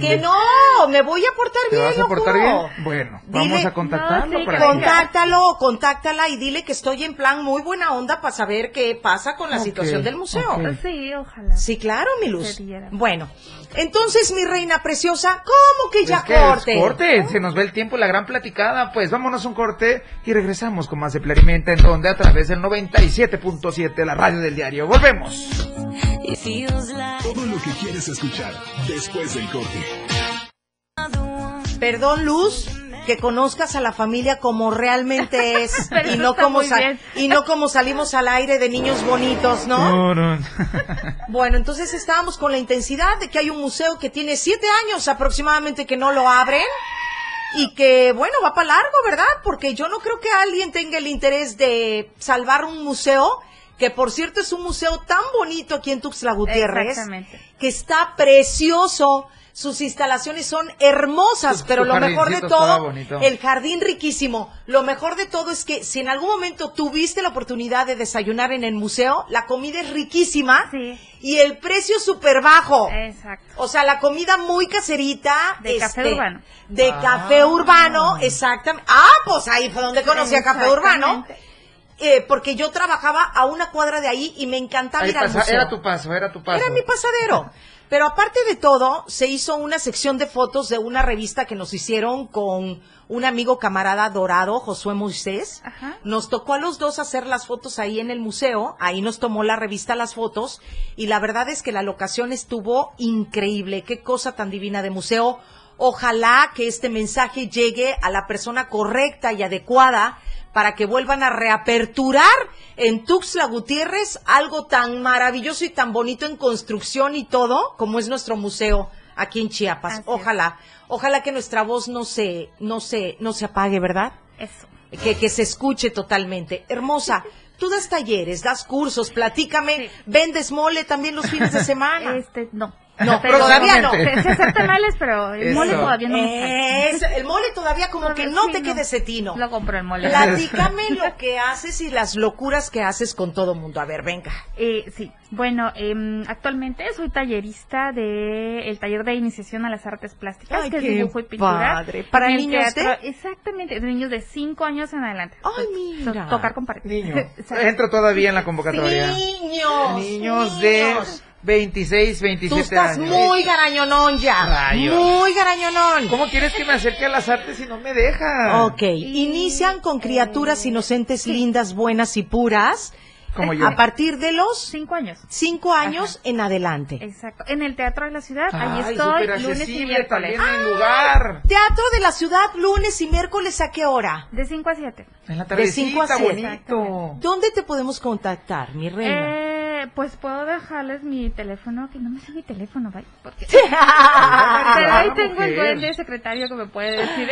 [SPEAKER 1] Que no, me voy a portar
[SPEAKER 4] ¿Te
[SPEAKER 1] bien,
[SPEAKER 4] vas a portar bien? Bueno,
[SPEAKER 1] Dile-
[SPEAKER 4] vamos a contactarlo
[SPEAKER 6] No, sí,
[SPEAKER 4] para.
[SPEAKER 1] Contáctalo, contáctala y dile que estoy en plan muy buena onda para saber qué pasa con la situación del museo.
[SPEAKER 4] ok.
[SPEAKER 6] Sí, ojalá.
[SPEAKER 1] Sí, claro, mi luz. Bueno, entonces, mi reina preciosa, ¿cómo que ya
[SPEAKER 4] Es que
[SPEAKER 1] corte?
[SPEAKER 4] corte, se nos va el tiempo, la gran platicada. Pues vámonos a un corte y regresamos con más de Plarimenta, en donde a través del 97.7, la radio del diario. Volvemos.
[SPEAKER 3] Todo lo que quieres escuchar después del corte.
[SPEAKER 1] Perdón, Luz, que conozcas a la familia como realmente es y no como y no como salimos al aire de niños bonitos, ¿no?
[SPEAKER 4] no.
[SPEAKER 1] Bueno, entonces estábamos con la intensidad de que hay un museo que tiene siete años aproximadamente que no lo abren y que, bueno, va para largo, ¿verdad? Porque yo no creo que alguien tenga el interés de salvar un museo, que por cierto es un museo tan bonito aquí en Tuxtla Gutiérrez,
[SPEAKER 6] Exactamente.
[SPEAKER 1] que está precioso. Sus instalaciones son hermosas, pero lo mejor de todo, el jardín riquísimo. Lo mejor de todo es que si en algún momento tuviste la oportunidad de desayunar en el museo, la comida es riquísima
[SPEAKER 6] Sí.
[SPEAKER 1] y el precio súper bajo.
[SPEAKER 6] Exacto.
[SPEAKER 1] O sea, la comida muy caserita.
[SPEAKER 6] De café urbano.
[SPEAKER 1] De
[SPEAKER 4] Ah.
[SPEAKER 1] café urbano, exactamente. Ah, pues ahí fue donde conocí a café urbano. Eh, porque yo trabajaba a una cuadra de ahí y me encantaba
[SPEAKER 4] Ahí
[SPEAKER 1] ir al
[SPEAKER 4] pasa-
[SPEAKER 1] museo.
[SPEAKER 4] era tu paso, era tu paso.
[SPEAKER 1] Era mi pasadero. Pero aparte de todo, se hizo una sección de fotos de una revista que nos hicieron con un amigo camarada dorado, Josué Moisés.
[SPEAKER 6] Ajá.
[SPEAKER 1] Nos tocó a los dos hacer las fotos ahí en el museo, ahí nos tomó la revista las fotos y la verdad es que la locación estuvo increíble, qué cosa tan divina de museo. Ojalá que este mensaje llegue a la persona correcta y adecuada para que vuelvan a reaperturar en Tuxtla Gutiérrez algo tan maravilloso y tan bonito en construcción y todo como es nuestro museo aquí en Chiapas.
[SPEAKER 6] Así es.
[SPEAKER 1] Ojalá, ojalá que nuestra voz no se, no se, no se apague, ¿verdad?
[SPEAKER 6] Eso.
[SPEAKER 1] Que, que se escuche totalmente. Hermosa, tú das talleres, das cursos, platícame,
[SPEAKER 6] Sí.
[SPEAKER 1] vendes mole también los fines de semana.
[SPEAKER 6] Este, no.
[SPEAKER 1] No,
[SPEAKER 6] Pero-
[SPEAKER 1] todavía no.
[SPEAKER 6] Sé hacer tamales, pero el
[SPEAKER 4] Eso.
[SPEAKER 6] mole todavía no me sale.
[SPEAKER 1] Es- el mole todavía como que no
[SPEAKER 6] Sí,
[SPEAKER 1] te quede cetino.
[SPEAKER 6] Lo compro el mole.
[SPEAKER 1] Platícame lo que haces y las locuras que haces con todo mundo. A ver, venga.
[SPEAKER 6] Eh, sí, bueno, em, actualmente soy tallerista de el taller de iniciación a las artes plásticas,
[SPEAKER 1] Ay,
[SPEAKER 6] que es dibujo y pintura.
[SPEAKER 1] padre. ¿Para niños de?
[SPEAKER 6] Exactamente, de niños de 5 años en adelante.
[SPEAKER 1] Ay, mira.
[SPEAKER 6] Tocar con pared.
[SPEAKER 4] Niño.
[SPEAKER 6] Exacto.
[SPEAKER 4] Entra todavía en la convocatoria.
[SPEAKER 1] Niños.
[SPEAKER 4] Niños de
[SPEAKER 1] niños.
[SPEAKER 4] 26,
[SPEAKER 1] Tú
[SPEAKER 4] 27
[SPEAKER 1] estás
[SPEAKER 4] años.
[SPEAKER 1] muy garañonón ya.
[SPEAKER 4] Rayos.
[SPEAKER 1] Muy garañonón.
[SPEAKER 4] ¿Cómo quieres que me acerque a las artes si no me deja?
[SPEAKER 1] Ok, inician con criaturas inocentes, lindas, buenas y puras.
[SPEAKER 4] Como yo.
[SPEAKER 1] A partir de los
[SPEAKER 6] Cinco años.
[SPEAKER 1] cinco años en adelante.
[SPEAKER 6] Exacto. En el Teatro de la Ciudad, ahí estoy, lunes y miércoles.
[SPEAKER 4] también el lugar.
[SPEAKER 1] Teatro de la ciudad, lunes y miércoles, ¿a qué hora?
[SPEAKER 6] De 5 a 7.
[SPEAKER 4] En la
[SPEAKER 1] De cinco a
[SPEAKER 4] tardecita,
[SPEAKER 1] siete.
[SPEAKER 4] bonito.
[SPEAKER 1] ¿Dónde te podemos contactar, mi reina?
[SPEAKER 6] Eh, Eh, pues puedo dejarles mi teléfono, que no me sé mi teléfono, ¿vale? Porque... Pero ahí tengo el duende secretario que me puede decir.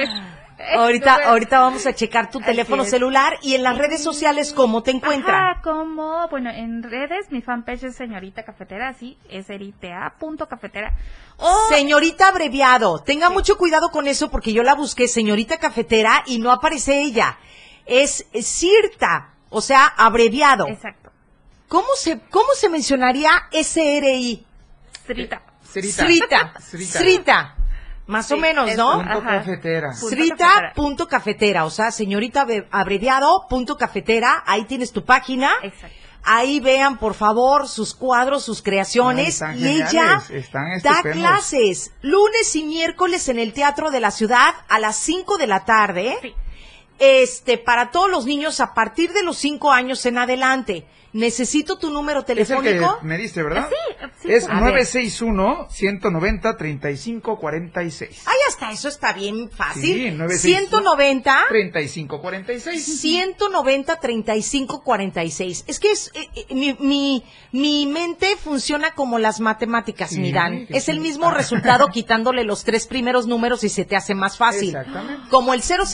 [SPEAKER 1] Ahorita, ahorita vamos a checar tu
[SPEAKER 6] Así
[SPEAKER 1] teléfono
[SPEAKER 6] es.
[SPEAKER 1] celular y en las redes sociales cómo te encuentran.
[SPEAKER 6] Ajá, como, bueno, en redes, mi fanpage es señorita cafetera, así, es eritea.cafetera. O,
[SPEAKER 1] Señorita abreviado, tenga mucho cuidado con eso porque yo la busqué, señorita cafetera, y no aparece ella. Es Cirta, o sea, abreviado.
[SPEAKER 6] exacto,
[SPEAKER 1] ¿Cómo se, cómo se mencionaría SRI?
[SPEAKER 6] Srita.
[SPEAKER 1] Srita.
[SPEAKER 4] Srita.
[SPEAKER 1] Srita. Más o menos, ¿no?
[SPEAKER 6] un-
[SPEAKER 4] Punto
[SPEAKER 6] Ajá.
[SPEAKER 4] cafetera.
[SPEAKER 1] Srita punto cafetera, o sea, señorita abre- abreviado punto cafetera, ahí tienes tu página.
[SPEAKER 6] Exacto.
[SPEAKER 1] Ahí vean, por favor, sus cuadros, sus creaciones. Y ella
[SPEAKER 4] geniales,
[SPEAKER 1] da clases lunes y miércoles en el Teatro de la Ciudad a las 5 de la tarde.
[SPEAKER 6] Sí.
[SPEAKER 1] Este, para todos los niños a partir de los 5 años en adelante. Necesito tu número
[SPEAKER 4] Es el
[SPEAKER 1] telefónico.
[SPEAKER 4] que me diste, ¿verdad?
[SPEAKER 6] Sí, sí,
[SPEAKER 4] Es
[SPEAKER 6] sí.
[SPEAKER 1] A ver.
[SPEAKER 4] 961-190-3546.
[SPEAKER 1] Ay, hasta eso está bien fácil.
[SPEAKER 4] Sí, 961.
[SPEAKER 1] 190
[SPEAKER 4] 3546.
[SPEAKER 1] 190 35 46. Es que es eh, eh, mi, mi, mi mente funciona como las matemáticas,
[SPEAKER 4] Sí,
[SPEAKER 1] Miran. Es el mismo resultado quitándole los tres primeros números y se te hace más fácil.
[SPEAKER 4] Exactamente.
[SPEAKER 1] Como el 000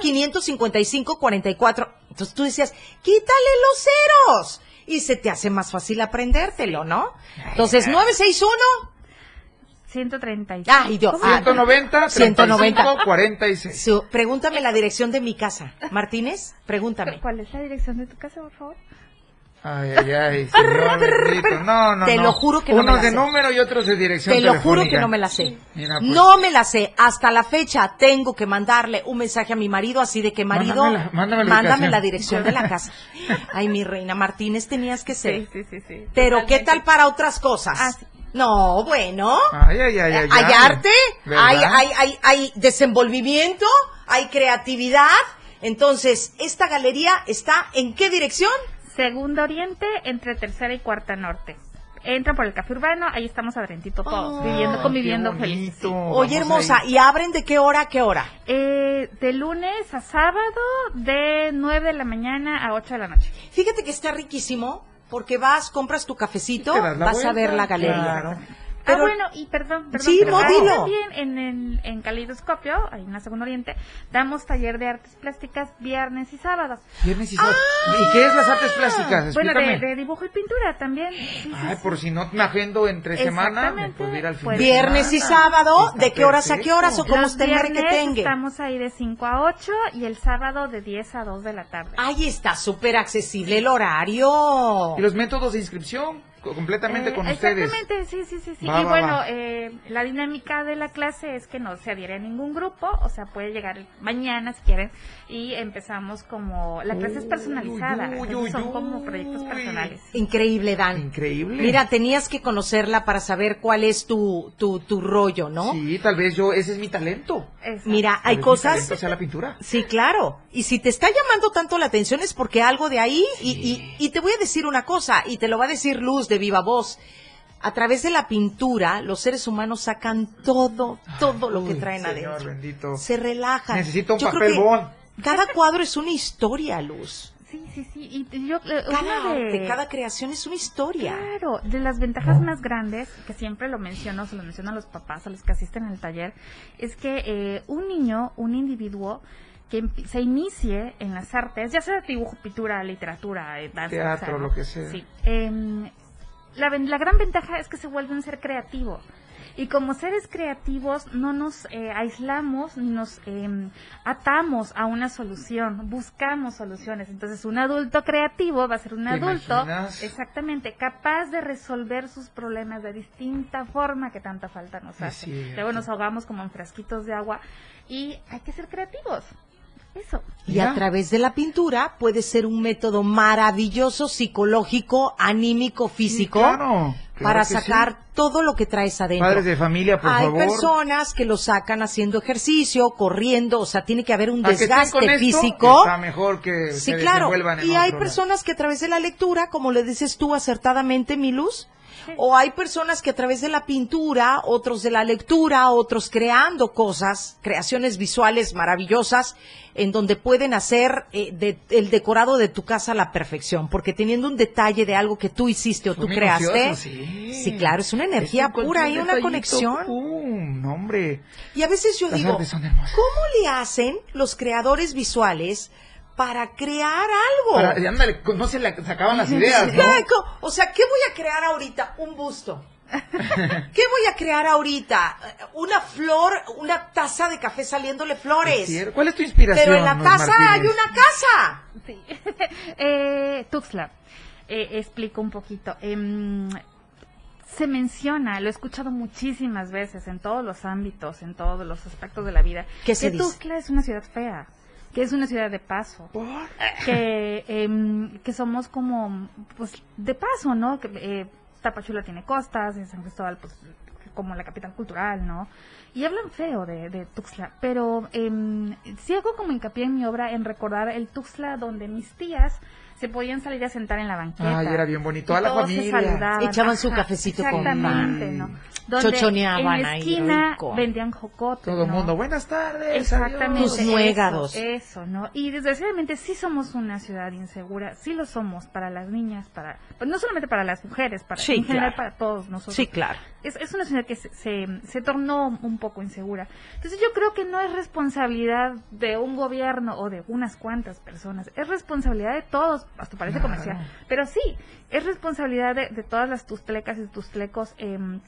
[SPEAKER 1] 555 44. Entonces tú decías, quítale los ceros. Y se te hace más fácil aprendértelo, ¿no? Entonces, 961.
[SPEAKER 6] 135.
[SPEAKER 1] Ay, Dios.
[SPEAKER 6] ¿Cómo?
[SPEAKER 1] Ah,
[SPEAKER 4] 190
[SPEAKER 1] 190.
[SPEAKER 4] 35 46.
[SPEAKER 1] Su- pregúntame la dirección de mi casa. Martínez, pregúntame.
[SPEAKER 6] ¿Cuál es la dirección de tu casa, por favor?
[SPEAKER 4] Ay, ay, ay, bendito. No, no,
[SPEAKER 1] Te
[SPEAKER 4] no.
[SPEAKER 1] lo juro que no me
[SPEAKER 4] Unos
[SPEAKER 1] la
[SPEAKER 4] de
[SPEAKER 1] sé.
[SPEAKER 4] número y otros de dirección
[SPEAKER 1] Te lo juro
[SPEAKER 4] telefónica.
[SPEAKER 1] que no me la sé.
[SPEAKER 4] Mira, pues.
[SPEAKER 1] No me la sé. Hasta la fecha tengo que mandarle un mensaje a mi marido así de que marido,
[SPEAKER 4] Mándame la- mándame la ubicación.
[SPEAKER 1] la dirección de la casa. Ay, mi reina Martínez tenías que ser.
[SPEAKER 6] Sí, sí, sí, sí.
[SPEAKER 1] Pero ¿qué
[SPEAKER 6] Totalmente.
[SPEAKER 1] tal para otras cosas?
[SPEAKER 6] Ah, sí.
[SPEAKER 1] No, bueno.
[SPEAKER 4] Ay, ay, ay, ay.
[SPEAKER 1] hay
[SPEAKER 4] ay.
[SPEAKER 1] arte,
[SPEAKER 4] ¿Verdad?
[SPEAKER 1] hay, hay, hay, hay desenvolvimiento, hay creatividad. Entonces, esta galería está en qué dirección?
[SPEAKER 6] Segundo Oriente, entre tercera y cuarta norte. Entran por el café urbano, ahí estamos adrentito todos,
[SPEAKER 1] Ah,
[SPEAKER 6] viviendo, conviviendo
[SPEAKER 4] qué
[SPEAKER 6] felices. sí.
[SPEAKER 4] bonito.
[SPEAKER 1] Oye, hermosa. ¿y abren de qué hora a qué hora?
[SPEAKER 6] Eh, de lunes a sábado, de 9 de la mañana a 8 de la noche.
[SPEAKER 1] Fíjate que está riquísimo porque vas, compras tu cafecito, vas a ver la galería.
[SPEAKER 4] claro.
[SPEAKER 1] Pero-
[SPEAKER 6] ah, bueno, y perdón, perdón.
[SPEAKER 1] Sí,
[SPEAKER 6] pero
[SPEAKER 1] no,
[SPEAKER 6] ahí
[SPEAKER 1] dilo.
[SPEAKER 6] También en, el, en Calidoscopio, ahí en la Segunda Oriente, damos taller de artes plásticas viernes y sábados.
[SPEAKER 4] Viernes y sábado. ¿Y qué es las artes plásticas?
[SPEAKER 6] Ah. Bueno,
[SPEAKER 4] Explícame.
[SPEAKER 6] de, de dibujo y pintura también. Sí, sí,
[SPEAKER 4] Ay,
[SPEAKER 6] sí.
[SPEAKER 4] por si no me agendo entre semana, me puedo ir al fin
[SPEAKER 6] Pues-
[SPEAKER 4] de
[SPEAKER 1] Viernes y sábado, ¿de qué horas a qué horas o
[SPEAKER 4] perfecto.
[SPEAKER 1] como
[SPEAKER 6] Los
[SPEAKER 1] usted me que
[SPEAKER 6] viernes
[SPEAKER 1] tenga?
[SPEAKER 6] estamos ahí de 5 a 8 y el sábado de 10 a 2 de la tarde.
[SPEAKER 1] Ahí está, súper accesible el horario.
[SPEAKER 4] Y los métodos de inscripción, completamente
[SPEAKER 6] Eh,
[SPEAKER 4] con ustedes.
[SPEAKER 6] Exactamente, sí, sí, sí. sí.
[SPEAKER 4] Va,
[SPEAKER 6] y
[SPEAKER 4] va,
[SPEAKER 6] bueno,
[SPEAKER 4] va.
[SPEAKER 6] eh, la dinámica de la clase es que no se adhiere a ningún grupo, o sea, puede llegar mañana si quieren y empezamos como, la clase es personalizada,
[SPEAKER 4] Uy, uy,
[SPEAKER 6] son
[SPEAKER 4] uy,
[SPEAKER 6] como proyectos personales.
[SPEAKER 1] Increíble, Dan.
[SPEAKER 4] Increíble.
[SPEAKER 1] Mira, tenías que conocerla para saber cuál es tu, tu, tu rollo, ¿no?
[SPEAKER 4] Sí, tal vez yo, ese es mi talento.
[SPEAKER 6] Exacto.
[SPEAKER 1] Mira,
[SPEAKER 4] Tal
[SPEAKER 1] hay
[SPEAKER 4] vez mi
[SPEAKER 1] cosas...
[SPEAKER 4] talento sea la pintura.
[SPEAKER 1] Sí, claro. Y si te está llamando tanto la atención es porque algo de ahí, y, y, y te voy a decir una cosa, y te lo va a decir Luz de viva voz. A través de la pintura, los seres humanos sacan todo, todo lo que
[SPEAKER 4] Uy,
[SPEAKER 1] traen
[SPEAKER 4] Señor
[SPEAKER 1] adentro.
[SPEAKER 4] bendito.
[SPEAKER 1] Se relajan.
[SPEAKER 4] Necesito un
[SPEAKER 1] Yo
[SPEAKER 4] papel bond.
[SPEAKER 1] Cada cuadro es una historia, Luz.
[SPEAKER 6] Sí, sí, sí. Y yo, eh,
[SPEAKER 1] Cada
[SPEAKER 6] de-
[SPEAKER 1] arte, cada creación es una historia.
[SPEAKER 6] Claro, de las ventajas más grandes, que siempre lo menciono, se lo menciono a los papás, a los que asisten al taller, es que eh, un niño, un individuo, que se inicie en las artes, ya sea dibujo, pintura, literatura, eh, danza,
[SPEAKER 4] Teatro, lo que sea.
[SPEAKER 6] Sí. Em, la, la gran ventaja es que se vuelve un ser creativo. Y como seres creativos no nos eh, aislamos, ni nos em, atamos a una solución, buscamos soluciones. Entonces un adulto creativo va a ser un
[SPEAKER 4] ¿Te
[SPEAKER 6] adulto exactamente capaz de resolver sus problemas de distinta forma que tanta falta nos hace. Luego nos ahogamos como en frasquitos de agua y hay que ser creativos. Eso.
[SPEAKER 1] Y
[SPEAKER 4] Ya.
[SPEAKER 1] a través de la pintura puede ser un método maravilloso, psicológico, anímico, físico,
[SPEAKER 4] Sí, claro, claro
[SPEAKER 1] para
[SPEAKER 4] sí.
[SPEAKER 1] sacar todo lo que traes adentro.
[SPEAKER 4] Padres de familia, por
[SPEAKER 1] Hay
[SPEAKER 4] favor.
[SPEAKER 1] personas que lo sacan haciendo ejercicio, corriendo, o sea, tiene que haber un
[SPEAKER 4] A que estén
[SPEAKER 1] desgaste
[SPEAKER 4] esto,
[SPEAKER 1] físico.
[SPEAKER 4] Está mejor que
[SPEAKER 1] Sí,
[SPEAKER 4] se
[SPEAKER 1] claro.
[SPEAKER 4] en
[SPEAKER 1] Y hay
[SPEAKER 4] lado.
[SPEAKER 1] personas que a través de la lectura, como le dices tú acertadamente, mi luz, O hay personas que a través de la pintura, otros de la lectura, otros creando cosas, creaciones visuales maravillosas, en donde pueden hacer eh, de- el decorado de tu casa a la perfección, porque teniendo un detalle de algo que tú hiciste o
[SPEAKER 4] Son
[SPEAKER 1] tú creaste,
[SPEAKER 4] sí.
[SPEAKER 1] sí, claro, es una energía pura y una conexión.
[SPEAKER 4] ¡pum! No, hombre.
[SPEAKER 1] Y a veces yo
[SPEAKER 4] Las
[SPEAKER 1] digo. ¿cómo le hacen los creadores visuales para crear algo?
[SPEAKER 4] Para- y ándale, no se le sacaban las ideas,
[SPEAKER 1] O sea, ¿qué voy a crear ahorita? Un busto. ¿Qué voy a crear ahorita? Una flor, una taza de café saliéndole
[SPEAKER 4] Es
[SPEAKER 1] flores.
[SPEAKER 4] ¿Cuál es tu inspiración?
[SPEAKER 1] Pero en la casa hay una casa.
[SPEAKER 6] Sí. eh, Tuxtla, eh, explico un poquito. Em, se menciona, lo he escuchado muchísimas veces en todos los ámbitos, en todos los aspectos de la vida,
[SPEAKER 1] ¿Qué se
[SPEAKER 6] que
[SPEAKER 1] dice?
[SPEAKER 6] Tuxtla es una ciudad fea, que es una ciudad de paso, que, em, que somos como, pues, de paso, ¿no? Que, eh, Tapachula tiene costas, y San Cristóbal, pues, como la capital cultural, ¿no? Y hablan feo de, de Tuxtla, pero em, sí hago como hincapié en mi obra en recordar el Tuxtla donde mis tías se podían salir a sentar en la banqueta.
[SPEAKER 4] Ay, era bien bonito.
[SPEAKER 6] Y
[SPEAKER 4] A la familia.
[SPEAKER 1] Echaban su cafecito con
[SPEAKER 6] Exactamente,
[SPEAKER 1] pan.
[SPEAKER 6] ¿no? Donde
[SPEAKER 1] Chochoneaban
[SPEAKER 6] en la
[SPEAKER 1] ahí,
[SPEAKER 6] esquina vendían jocotes,
[SPEAKER 4] Todo el
[SPEAKER 6] ¿no?
[SPEAKER 4] mundo, buenas tardes.
[SPEAKER 6] Exactamente.
[SPEAKER 1] Tus
[SPEAKER 4] adiós".
[SPEAKER 1] nuégados.
[SPEAKER 6] Eso, eso, ¿no? Y desgraciadamente sí somos una ciudad insegura, sí lo somos para las niñas, para, pues no solamente para las mujeres, para,
[SPEAKER 1] Sí,
[SPEAKER 6] en general
[SPEAKER 1] claro.
[SPEAKER 6] para todos nosotros.
[SPEAKER 1] Sí, claro.
[SPEAKER 6] Es, es una ciudad que se, se, se tornó un poco insegura. Entonces yo creo que no es responsabilidad de un gobierno o de unas cuantas personas, es responsabilidad de todos, hasta parece comercial, pero sí, es responsabilidad de, de todas las tustlecas y tustlecos em,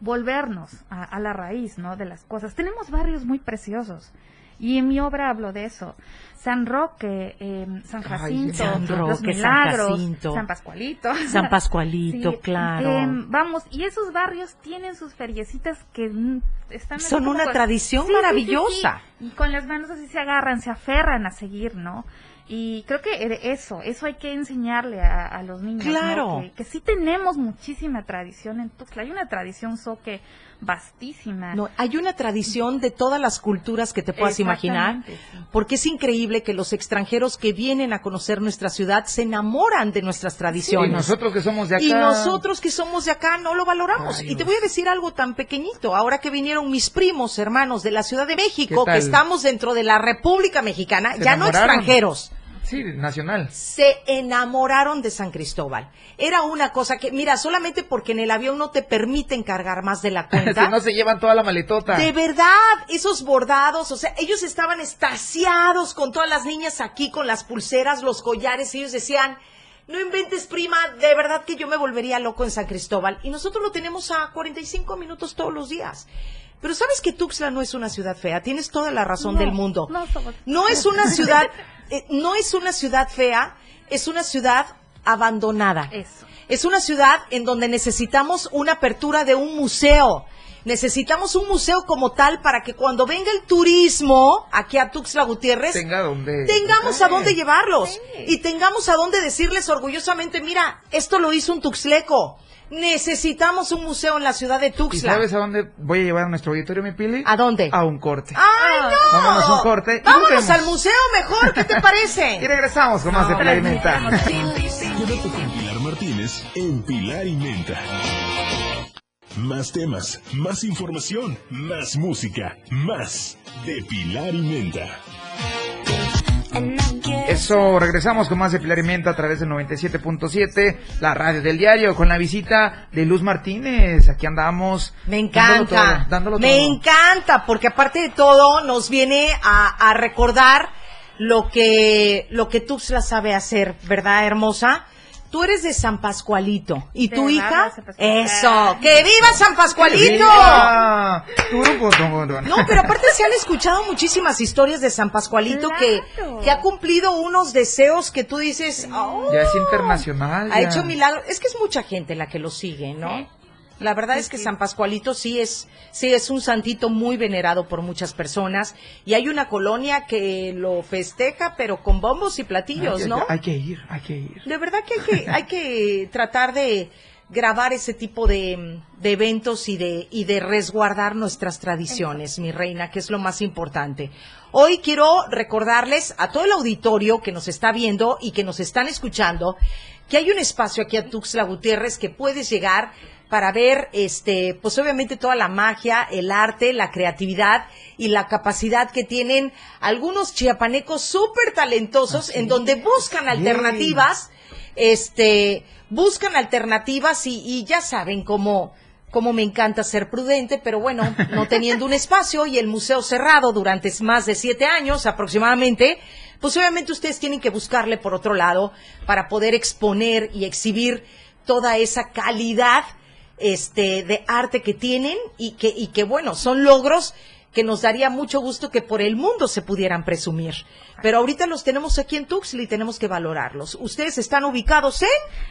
[SPEAKER 6] volvernos a, a la raíz, ¿no? De las cosas. Tenemos barrios muy preciosos. Y en mi obra hablo de eso. San Roque, em, San
[SPEAKER 4] Ay,
[SPEAKER 6] Jacinto,
[SPEAKER 1] San
[SPEAKER 6] Los
[SPEAKER 1] San
[SPEAKER 6] Milagros,
[SPEAKER 1] Jacinto.
[SPEAKER 6] San Pascualito.
[SPEAKER 1] San Pascualito,
[SPEAKER 6] Sí,
[SPEAKER 1] claro.
[SPEAKER 6] em, vamos, y esos barrios tienen sus feriecitas que están...
[SPEAKER 1] Son una
[SPEAKER 6] con-
[SPEAKER 1] tradición
[SPEAKER 6] sí,
[SPEAKER 1] maravillosa.
[SPEAKER 6] sí. Y con las manos así se agarran, se aferran a seguir, ¿no? Y creo que eh, eso, eso hay que enseñarle a, a los niños, ¿no?
[SPEAKER 1] Claro.
[SPEAKER 6] Que, que sí tenemos muchísima tradición en Tuxtla. Hay una tradición soque vastísima.
[SPEAKER 1] No, hay una tradición de todas las culturas que te puedas imaginar,
[SPEAKER 6] sí.
[SPEAKER 1] porque es increíble que los extranjeros que vienen a conocer nuestra ciudad se enamoran de nuestras
[SPEAKER 4] Y
[SPEAKER 1] tradiciones.
[SPEAKER 4] nosotros que somos de acá.
[SPEAKER 1] Y nosotros que somos de acá no lo valoramos. Y te voy a decir algo tan pequeñito. Ahora que vinieron mis primos, hermanos de la Ciudad de México,
[SPEAKER 4] ¿Qué
[SPEAKER 1] que estamos dentro de la República Mexicana, ya no extranjeros,
[SPEAKER 4] Sí, nacional.
[SPEAKER 1] se enamoraron de San Cristóbal. Era una cosa que, mira, solamente porque en el avión no te permiten cargar más de la cuenta.
[SPEAKER 4] si no se llevan toda la maletota.
[SPEAKER 1] De verdad, esos bordados, o sea, ellos estaban estasiados con todas las niñas aquí, con las pulseras, los collares, y ellos decían, no inventes prima, de verdad que yo me volvería loco en San Cristóbal. Y nosotros lo tenemos a 45 minutos todos los días. Pero sabes que Tuxtla no es una ciudad fea, tienes toda la razón
[SPEAKER 6] No,
[SPEAKER 1] del mundo.
[SPEAKER 6] no somos-
[SPEAKER 1] No es una ciudad, eh, no es una ciudad fea, es una ciudad abandonada.
[SPEAKER 6] Eso.
[SPEAKER 1] Es una ciudad en donde necesitamos una apertura de un museo. Necesitamos un museo como tal para que cuando venga el turismo aquí a Tuxtla Gutiérrez,
[SPEAKER 4] Tenga donde.
[SPEAKER 1] tengamos a dónde llevarlos
[SPEAKER 6] Sí.
[SPEAKER 1] y tengamos a dónde decirles orgullosamente, mira, esto lo hizo un tuxleco. Necesitamos un museo en la ciudad de
[SPEAKER 4] ¿Y
[SPEAKER 1] Tuxtla.
[SPEAKER 4] sabes a dónde voy a llevar a nuestro auditorio, mi Pili?
[SPEAKER 1] ¿A dónde?
[SPEAKER 4] A un corte.
[SPEAKER 1] ¡Ay, no!
[SPEAKER 4] Vámonos a un corte y
[SPEAKER 1] Vámonos al museo mejor, ¿qué te
[SPEAKER 4] Y
[SPEAKER 1] parece?
[SPEAKER 4] regresamos con más de Pilar y Menta.
[SPEAKER 3] Quédate con Pilar Martínez en Pilar y Menta. Más temas, más información, más música, más de Pilar y Menta.
[SPEAKER 4] Eso, regresamos con más de Pilar y Menta a través del 97.7, la radio del diario, con la visita de Luz Martínez. Aquí andamos.
[SPEAKER 1] Me
[SPEAKER 4] dándolo
[SPEAKER 1] encanta,
[SPEAKER 4] todo, dándolo
[SPEAKER 1] me
[SPEAKER 4] todo.
[SPEAKER 1] encanta, porque aparte de todo nos viene a, a recordar lo que, lo que Tuxtla sabe hacer, ¿verdad, hermosa? Tú eres de San Pascualito. ¿Y
[SPEAKER 6] De
[SPEAKER 1] tu hija?
[SPEAKER 6] San Pascualito.
[SPEAKER 1] Eso, ¡que viva San Pascualito! No, pero aparte se han escuchado muchísimas historias de San Pascualito que,
[SPEAKER 6] Claro.
[SPEAKER 1] que ha cumplido unos deseos que tú dices, "Oh,
[SPEAKER 4] Ya es internacional.
[SPEAKER 1] ha hecho milagros. Es que es mucha gente la que lo sigue, ¿no? La verdad
[SPEAKER 6] Sí,
[SPEAKER 1] es que
[SPEAKER 6] sí.
[SPEAKER 1] San Pascualito sí es, sí es un santito muy venerado por muchas personas y hay una colonia que lo festeja, pero con bombos y platillos,
[SPEAKER 4] Hay-
[SPEAKER 1] ¿no?
[SPEAKER 4] Hay que ir, hay que ir.
[SPEAKER 1] De verdad que hay que, hay que tratar de grabar ese tipo de, de eventos y de, y de resguardar nuestras tradiciones, mi reina, que es lo más importante. Hoy quiero recordarles a todo el auditorio que nos está viendo y que nos están escuchando que hay un espacio aquí a Tuxtla Gutiérrez que puedes llegar para ver, este, pues obviamente toda la magia, el arte, la creatividad y la capacidad que tienen algunos chiapanecos súper talentosos en donde buscan alternativas, este, buscan alternativas y, y ya saben cómo, cómo me encanta ser prudente, pero bueno, no teniendo un espacio y el museo cerrado durante más de siete años aproximadamente, pues obviamente ustedes tienen que buscarle por otro lado para poder exponer y exhibir toda esa calidad este de arte que tienen y que y que bueno, son logros que nos daría mucho gusto que por el mundo se pudieran presumir. Pero ahorita los tenemos aquí en Tuxtla y tenemos que valorarlos. Ustedes están ubicados en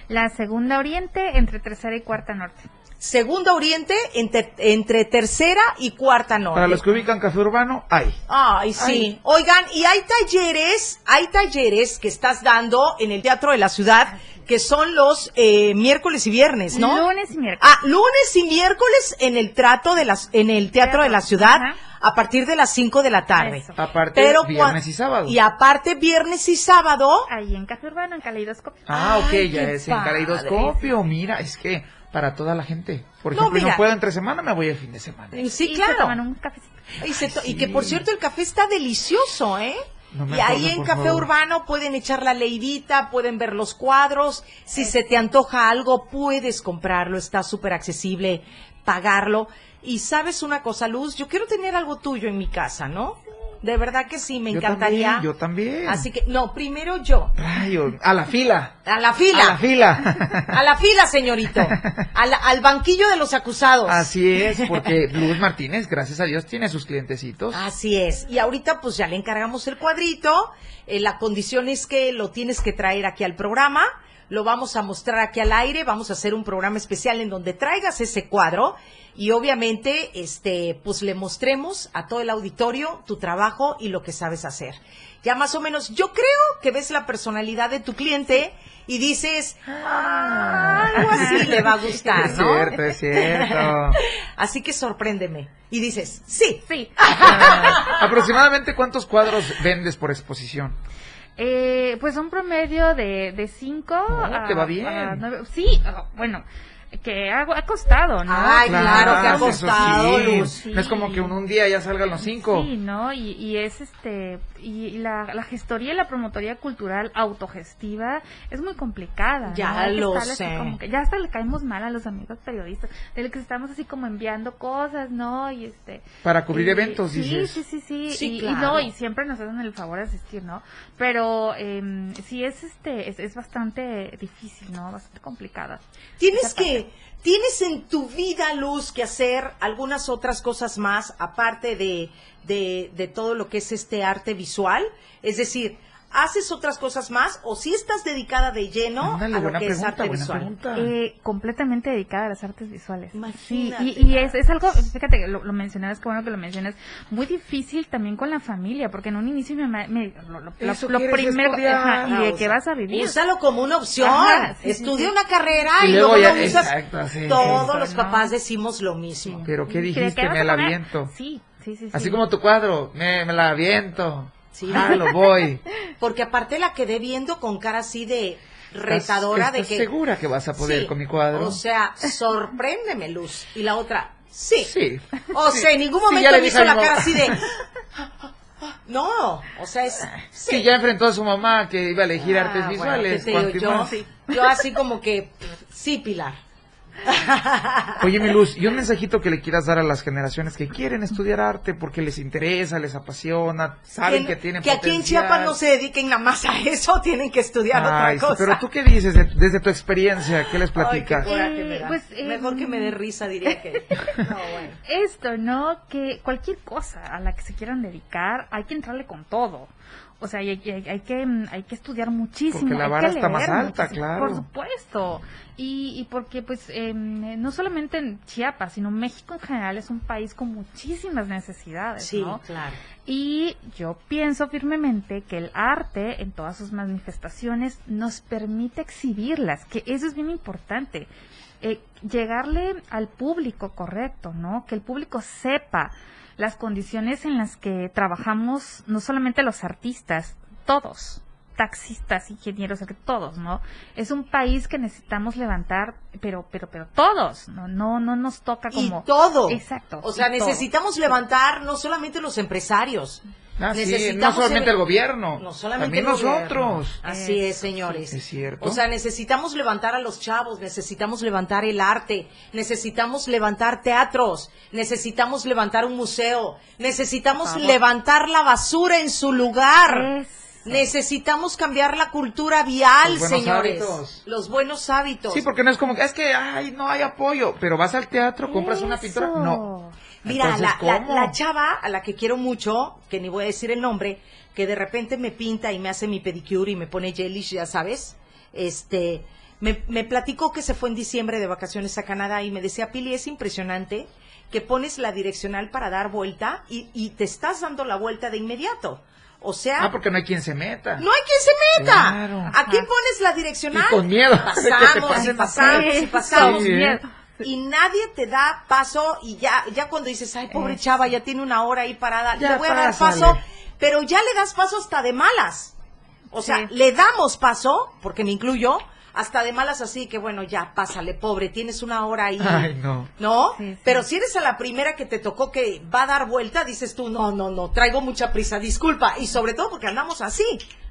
[SPEAKER 6] La segunda oriente entre tercera y cuarta norte.
[SPEAKER 1] Segunda Oriente entre, entre tercera y cuarta norte.
[SPEAKER 4] Para los que ubican Café Urbano, hay.
[SPEAKER 1] Ay, sí. Oigan, y hay talleres, hay talleres que estás dando en el Teatro de la Ciudad que son los eh, miércoles y viernes, ¿no?
[SPEAKER 6] Lunes y miércoles.
[SPEAKER 1] Ah, lunes y miércoles en el trato de las, en el Teatro de la Ciudad
[SPEAKER 6] Ajá.
[SPEAKER 1] a partir de las 5 de la tarde.
[SPEAKER 6] Eso.
[SPEAKER 4] Aparte,
[SPEAKER 1] Pero
[SPEAKER 4] viernes y sábado.
[SPEAKER 1] Y aparte viernes y sábado.
[SPEAKER 6] Ahí en Café Urbano, en Caleidoscopio.
[SPEAKER 4] Ah, ok,
[SPEAKER 1] Ay,
[SPEAKER 4] ya es en caleidoscopio. Mira, es que para toda la gente. Por
[SPEAKER 1] No,
[SPEAKER 4] ejemplo, no,
[SPEAKER 1] mira.
[SPEAKER 4] puedo entre semana, me voy el fin de semana.
[SPEAKER 1] Sí,
[SPEAKER 6] y se toman
[SPEAKER 1] claro.
[SPEAKER 6] un cafecito.
[SPEAKER 1] Y, se to- y que por cierto el café está delicioso, ¿eh?
[SPEAKER 4] No
[SPEAKER 1] y ahí en Café
[SPEAKER 4] favor.
[SPEAKER 1] Urbano pueden echar la leidita, pueden ver los cuadros. Si se te antoja algo, puedes comprarlo, está súper accesible, pagarlo. Y sabes una cosa, Luz, yo quiero tener algo tuyo en mi casa, ¿no? De verdad que sí, me
[SPEAKER 4] Yo
[SPEAKER 1] encantaría.
[SPEAKER 4] también, yo también.
[SPEAKER 1] Así que, no, primero yo.
[SPEAKER 4] Rayo, a la fila.
[SPEAKER 1] A la fila.
[SPEAKER 4] A la fila.
[SPEAKER 1] A la fila, señorito. A la- al banquillo de los acusados.
[SPEAKER 4] Así es, porque Luz Martínez, gracias a Dios, tiene sus clientecitos.
[SPEAKER 1] Así es. Y ahorita pues ya le encargamos el cuadrito. Eh, la condición es que lo tienes que traer aquí al programa. Lo vamos a mostrar aquí al aire. Vamos a hacer un programa especial en donde traigas ese cuadro. Y obviamente, este, pues le mostremos a todo el auditorio tu trabajo y lo que sabes hacer. Ya más o menos, yo creo que ves la personalidad de tu cliente y dices, "Ah, algo así le va a gustar,
[SPEAKER 4] es
[SPEAKER 1] ¿no?
[SPEAKER 4] cierto, es cierto.
[SPEAKER 1] Así que sorpréndeme. Y dices, sí,
[SPEAKER 6] Sí.
[SPEAKER 4] Ah, Aproximadamente cuántos cuadros vendes por exposición.
[SPEAKER 6] Eh, pues un promedio de, de cinco.
[SPEAKER 4] No, te va bien.
[SPEAKER 6] sí, ah, bueno, que ha, ha costado, ¿no?
[SPEAKER 1] Ay, claro que ha costado,
[SPEAKER 4] sí.
[SPEAKER 1] Luz.
[SPEAKER 4] No es como que en un día ya salgan los cinco.
[SPEAKER 6] Sí, ¿no? Y, y es este, y, y la, la gestoría y la promotoría cultural autogestiva es muy complicada.
[SPEAKER 1] Ya
[SPEAKER 6] que
[SPEAKER 1] lo sé.
[SPEAKER 6] como que- ya hasta le caemos mal a los amigos periodistas, de que estamos así como enviando cosas, ¿no? Y este.
[SPEAKER 4] Para cubrir
[SPEAKER 6] y-
[SPEAKER 4] eventos,
[SPEAKER 6] sí,
[SPEAKER 4] dices.
[SPEAKER 6] Sí, sí, sí.
[SPEAKER 1] Sí,
[SPEAKER 6] y, y
[SPEAKER 1] claro.
[SPEAKER 6] no, y siempre nos hacen el favor de asistir, ¿no? Pero em, sí es este, es, es bastante difícil, ¿no? Bastante complicada.
[SPEAKER 1] Tienes
[SPEAKER 6] Esa
[SPEAKER 1] tienes en tu vida, Luz, que hacer algunas otras cosas más, aparte de, de todo lo que es este arte visual. Es decir, ¿haces otras cosas más o si estás dedicada de lleno
[SPEAKER 4] Ándale,
[SPEAKER 1] a lo
[SPEAKER 4] buena
[SPEAKER 1] que es
[SPEAKER 4] pregunta,
[SPEAKER 1] arte visual?
[SPEAKER 6] Eh, completamente dedicada a las artes visuales.
[SPEAKER 1] Imagínate.
[SPEAKER 6] Sí, y, y es, es algo, fíjate, que lo, lo mencionas, que bueno que lo mencionas, muy difícil también con la familia, porque en un inicio mi mamá me, lo, lo- lo- primero, ajá, y de que vas a vivir.
[SPEAKER 1] Úsalo como una opción.
[SPEAKER 6] Ajá, sí,
[SPEAKER 1] Estudia
[SPEAKER 6] sí.
[SPEAKER 1] una carrera
[SPEAKER 4] Y
[SPEAKER 1] y,
[SPEAKER 4] luego
[SPEAKER 1] luego,
[SPEAKER 4] ya-
[SPEAKER 1] lo usas.
[SPEAKER 4] exacto, sí,
[SPEAKER 1] Todos los
[SPEAKER 6] ¿no?
[SPEAKER 1] papás decimos lo mismo.
[SPEAKER 4] Pero ¿qué
[SPEAKER 6] ¿Y de
[SPEAKER 4] dijiste? Me la aviento.
[SPEAKER 6] Sí, sí, sí.
[SPEAKER 4] Así
[SPEAKER 6] sí.
[SPEAKER 4] como tu cuadro, me, me la aviento.
[SPEAKER 1] Sí.
[SPEAKER 4] Ah, lo voy.
[SPEAKER 1] Porque aparte la quedé viendo con cara así de retadora de
[SPEAKER 4] ¿Estás
[SPEAKER 1] que
[SPEAKER 4] segura que vas a poder
[SPEAKER 1] Sí.
[SPEAKER 4] con mi cuadro?
[SPEAKER 1] O sea, sorpréndeme, Luz. Y la otra, sí.
[SPEAKER 4] sí.
[SPEAKER 1] O sea, en ningún momento me hizo la cara así de. No, o sea, es.
[SPEAKER 4] Sí, ya enfrentó a su mamá que iba a elegir
[SPEAKER 1] Ah,
[SPEAKER 4] artes
[SPEAKER 1] bueno,
[SPEAKER 4] visuales. ¿cuánto
[SPEAKER 1] yo, yo así como que, sí, Pilar.
[SPEAKER 4] Oye, mi Luz, y un mensajito que le quieras dar a las generaciones que quieren estudiar arte porque les interesa, les apasiona, saben que, tienen
[SPEAKER 1] que aquí en. Chiapas no se dediquen nada más a eso, tienen que estudiar
[SPEAKER 4] Ay,
[SPEAKER 1] otra
[SPEAKER 4] sí,
[SPEAKER 1] cosa.
[SPEAKER 4] pero tú qué dices de- desde tu experiencia, ¿qué les
[SPEAKER 1] Ay,
[SPEAKER 4] platicas?
[SPEAKER 1] qué
[SPEAKER 6] Eh, pues, eh,
[SPEAKER 1] Mejor que me dé risa, diría que. No, bueno.
[SPEAKER 6] Esto, ¿no? Que cualquier cosa a la que se quieran dedicar, hay que entrarle con todo. O sea, hay, hay- hay que, mm, hay que estudiar muchísimo.
[SPEAKER 4] Porque la
[SPEAKER 6] hay
[SPEAKER 4] vara
[SPEAKER 6] que
[SPEAKER 4] está más alta,
[SPEAKER 6] muchísimo,
[SPEAKER 4] claro.
[SPEAKER 6] Por supuesto. Y, y porque, pues, em, no solamente en Chiapas, sino México en general es un país con muchísimas necesidades,
[SPEAKER 1] Sí,
[SPEAKER 6] ¿no?
[SPEAKER 1] claro.
[SPEAKER 6] Y yo pienso firmemente que el arte, en todas sus manifestaciones, nos permite exhibirlas, que eso es bien importante. Eh, llegarle al público correcto, ¿no? Que el público sepa las condiciones en las que trabajamos, no solamente los artistas, todos, taxistas, ingenieros, todos, ¿no? Es un país que necesitamos levantar, pero, pero, pero todos, no, no, no nos toca como.
[SPEAKER 1] Y todo.
[SPEAKER 6] Exacto.
[SPEAKER 1] O sea,
[SPEAKER 6] todo.
[SPEAKER 1] necesitamos levantar no solamente los empresarios.
[SPEAKER 4] Ah, sí, no solamente el gobierno,
[SPEAKER 1] No solamente
[SPEAKER 4] también nosotros.
[SPEAKER 1] Así es, señores.
[SPEAKER 4] Es cierto.
[SPEAKER 1] O sea, necesitamos levantar a los chavos, necesitamos levantar el arte, necesitamos levantar teatros, necesitamos levantar un museo, necesitamos levantar la basura en su lugar. Necesitamos cambiar la cultura vial,
[SPEAKER 4] Los
[SPEAKER 1] señores.
[SPEAKER 4] hábitos.
[SPEAKER 1] Los buenos hábitos.
[SPEAKER 4] Sí, porque no es como que, es que, ay, no hay apoyo, pero vas al teatro, compras una pintura, no.
[SPEAKER 1] Mira,
[SPEAKER 4] Entonces,
[SPEAKER 1] la, la- la chava a la que quiero mucho, que ni voy a decir el nombre, que de repente me pinta y me hace mi pedicure y me pone gelish, ya sabes, este, me, me platicó que se fue en diciembre de vacaciones a Canadá y me decía, Pili, es impresionante que pones la direccional para dar vuelta y, y te estás dando la vuelta de inmediato. O sea,
[SPEAKER 4] Ah, porque no hay quien se meta.
[SPEAKER 1] no hay quien se meta.
[SPEAKER 4] Claro.
[SPEAKER 1] Aquí
[SPEAKER 6] Ajá.
[SPEAKER 1] pones la direccional.
[SPEAKER 4] Y con miedo
[SPEAKER 1] Pasamos, y pasamos, y pasamos.
[SPEAKER 4] Sí, ¿eh?
[SPEAKER 1] Y nadie te da paso y ya, ya cuando dices, ay, pobre
[SPEAKER 6] Eso.
[SPEAKER 1] chava, ya tiene una hora ahí parada,
[SPEAKER 4] Ya
[SPEAKER 1] le voy a dar paso, pero ya le das paso hasta de malas. O sea, le damos paso, porque me incluyo, hasta de malas así que bueno, ya pásale, pobre, tienes una hora ahí.
[SPEAKER 4] Ay, no.
[SPEAKER 1] ¿No?
[SPEAKER 6] Sí, sí.
[SPEAKER 1] Pero si eres a la primera que te tocó que va a dar vuelta, dices tú, no, no, no, traigo mucha prisa, disculpa. Y sobre todo porque andamos así,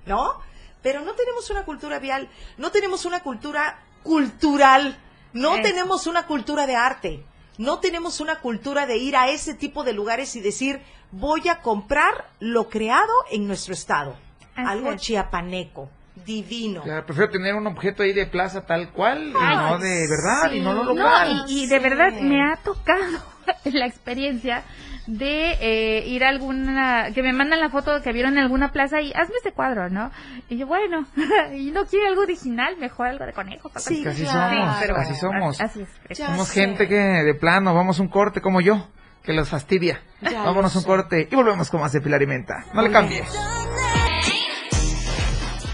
[SPEAKER 1] ¿no? Pero no tenemos una cultura vial, no tenemos una cultura cultural, no tenemos una cultura de arte, no tenemos una cultura de ir a ese tipo de lugares y decir, voy a comprar lo creado en nuestro estado.
[SPEAKER 6] Así
[SPEAKER 1] Algo
[SPEAKER 6] es.
[SPEAKER 1] chiapaneco, divino.
[SPEAKER 4] Claro, prefiero tener un objeto ahí de plaza tal cual y no de verdad y no lo local.
[SPEAKER 6] No, y, y de
[SPEAKER 1] Sí.
[SPEAKER 6] verdad me ha tocado la experiencia de eh, ir a alguna, que me mandan la foto que vieron en alguna plaza y hazme ese cuadro, ¿no? Y yo, bueno, y no quiere algo original, mejor algo de conejo. papá.
[SPEAKER 1] Sí,
[SPEAKER 4] así
[SPEAKER 1] claro.
[SPEAKER 4] somos,
[SPEAKER 6] pero
[SPEAKER 4] así
[SPEAKER 6] bueno,
[SPEAKER 4] somos.
[SPEAKER 6] Así es.
[SPEAKER 4] Somos
[SPEAKER 1] sé.
[SPEAKER 4] gente que de plano, vamos a un corte como yo, que los fastidia.
[SPEAKER 1] Ya
[SPEAKER 4] Vámonos un corte y volvemos con más de Pilar y Menta. No le cambies.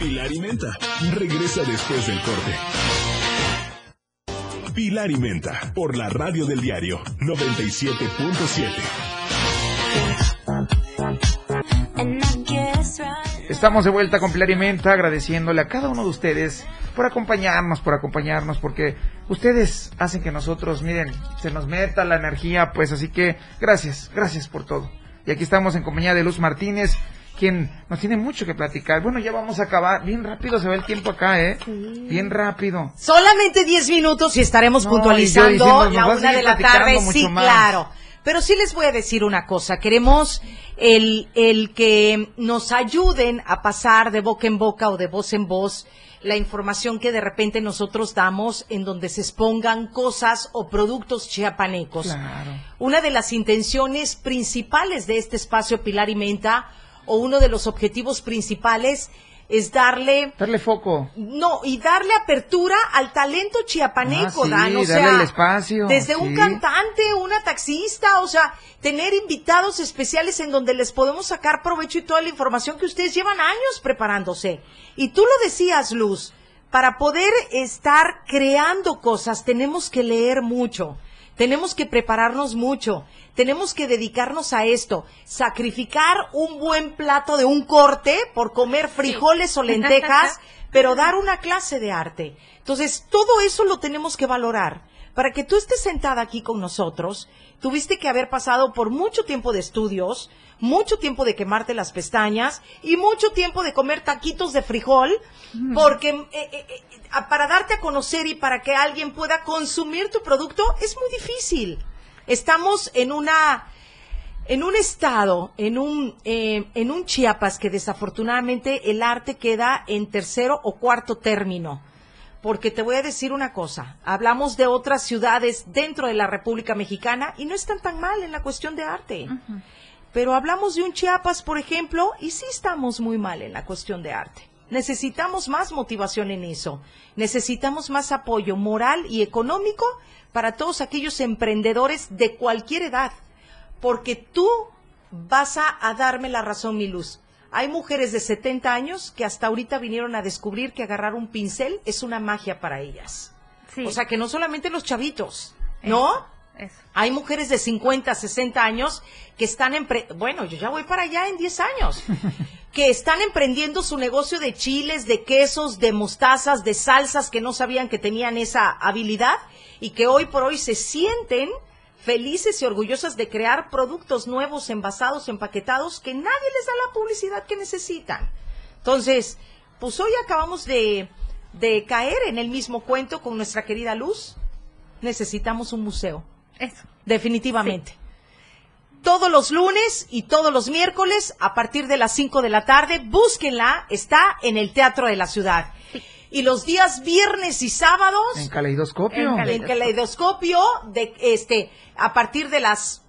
[SPEAKER 3] Pilar y Menta. Regresa después del corte. Pilar y Menta. Por la radio del diario 97.7.
[SPEAKER 4] Estamos de vuelta con Pilar y Menta, agradeciéndole a cada uno de ustedes por acompañarnos, por acompañarnos, porque ustedes hacen que nosotros, miren, se nos meta la energía, pues así que gracias, gracias por todo. Y aquí estamos en compañía de Luz Martínez, quien nos tiene mucho que platicar. Bueno, ya vamos a acabar, bien rápido se va el tiempo acá, ¿eh?
[SPEAKER 6] Sí.
[SPEAKER 4] Bien rápido.
[SPEAKER 1] Solamente 10 minutos y estaremos
[SPEAKER 4] No,
[SPEAKER 1] puntualizando
[SPEAKER 4] y diciendo,
[SPEAKER 1] la una de la tarde. Sí,
[SPEAKER 4] más.
[SPEAKER 1] claro. Pero sí les voy a decir una cosa. Queremos el, el que nos ayuden a pasar de boca en boca o de voz en voz la información que de repente nosotros damos en donde se expongan cosas o productos chiapanecos.
[SPEAKER 4] Claro.
[SPEAKER 1] Una de las intenciones principales de este espacio Pilar y Menta o uno de los objetivos principales es darle
[SPEAKER 4] Darle foco.
[SPEAKER 1] no, y darle apertura al talento chiapaneco,
[SPEAKER 4] Ah, sí,
[SPEAKER 1] Dan, o sea,
[SPEAKER 4] el espacio,
[SPEAKER 1] desde un cantante, una taxista, o sea, tener invitados especiales en donde les podemos sacar provecho y toda la información que ustedes llevan años preparándose. Y tú lo decías, Luz, para poder estar creando cosas tenemos que leer mucho. Tenemos que prepararnos mucho, tenemos que dedicarnos a esto, sacrificar un buen plato de un corte por comer frijoles o lentejas, pero dar una clase de arte. Entonces, todo eso lo tenemos que valorar. Para que tú estés sentada aquí con nosotros, tuviste que haber pasado por mucho tiempo de estudios, mucho tiempo de quemarte las pestañas y mucho tiempo de comer taquitos de frijol, porque eh, eh, eh, para darte a conocer y para que alguien pueda consumir tu producto es muy difícil. Estamos en una en un estado, en un, eh, en un Chiapas que desafortunadamente el arte queda en tercero o cuarto término. Porque te voy a decir una cosa, hablamos de otras ciudades dentro de la República Mexicana y no están tan mal en la cuestión de arte. Pero hablamos de un Chiapas, por ejemplo, y sí estamos muy mal en la cuestión de arte. Necesitamos más motivación en eso. Necesitamos más apoyo moral y económico para todos aquellos emprendedores de cualquier edad. Porque tú vas a, a darme la razón, mi luz. Hay mujeres de 70 años que hasta ahorita vinieron a descubrir que agarrar un pincel es una magia para ellas.
[SPEAKER 6] Sí.
[SPEAKER 1] O sea, que no solamente los chavitos, ¿no?
[SPEAKER 6] Eso.
[SPEAKER 1] Hay mujeres de 50, 60 años que están, empre bueno, yo ya voy para allá en 10 años, que están emprendiendo su negocio de chiles, de quesos, de mostazas, de salsas que no sabían que tenían esa habilidad y que hoy por hoy se sienten felices y orgullosas de crear productos nuevos, envasados, empaquetados, que nadie les da la publicidad que necesitan. Entonces, pues hoy acabamos de, de caer en el mismo cuento con nuestra querida Luz. Necesitamos un museo,
[SPEAKER 6] Eso.
[SPEAKER 1] definitivamente. Todos los lunes y todos los miércoles a partir de las 5 de la tarde, búsquenla, está en el Teatro de la Ciudad. Y los días viernes y sábados
[SPEAKER 4] En caleidoscopio.
[SPEAKER 6] En cale-
[SPEAKER 1] en caleidoscopio de este a partir de las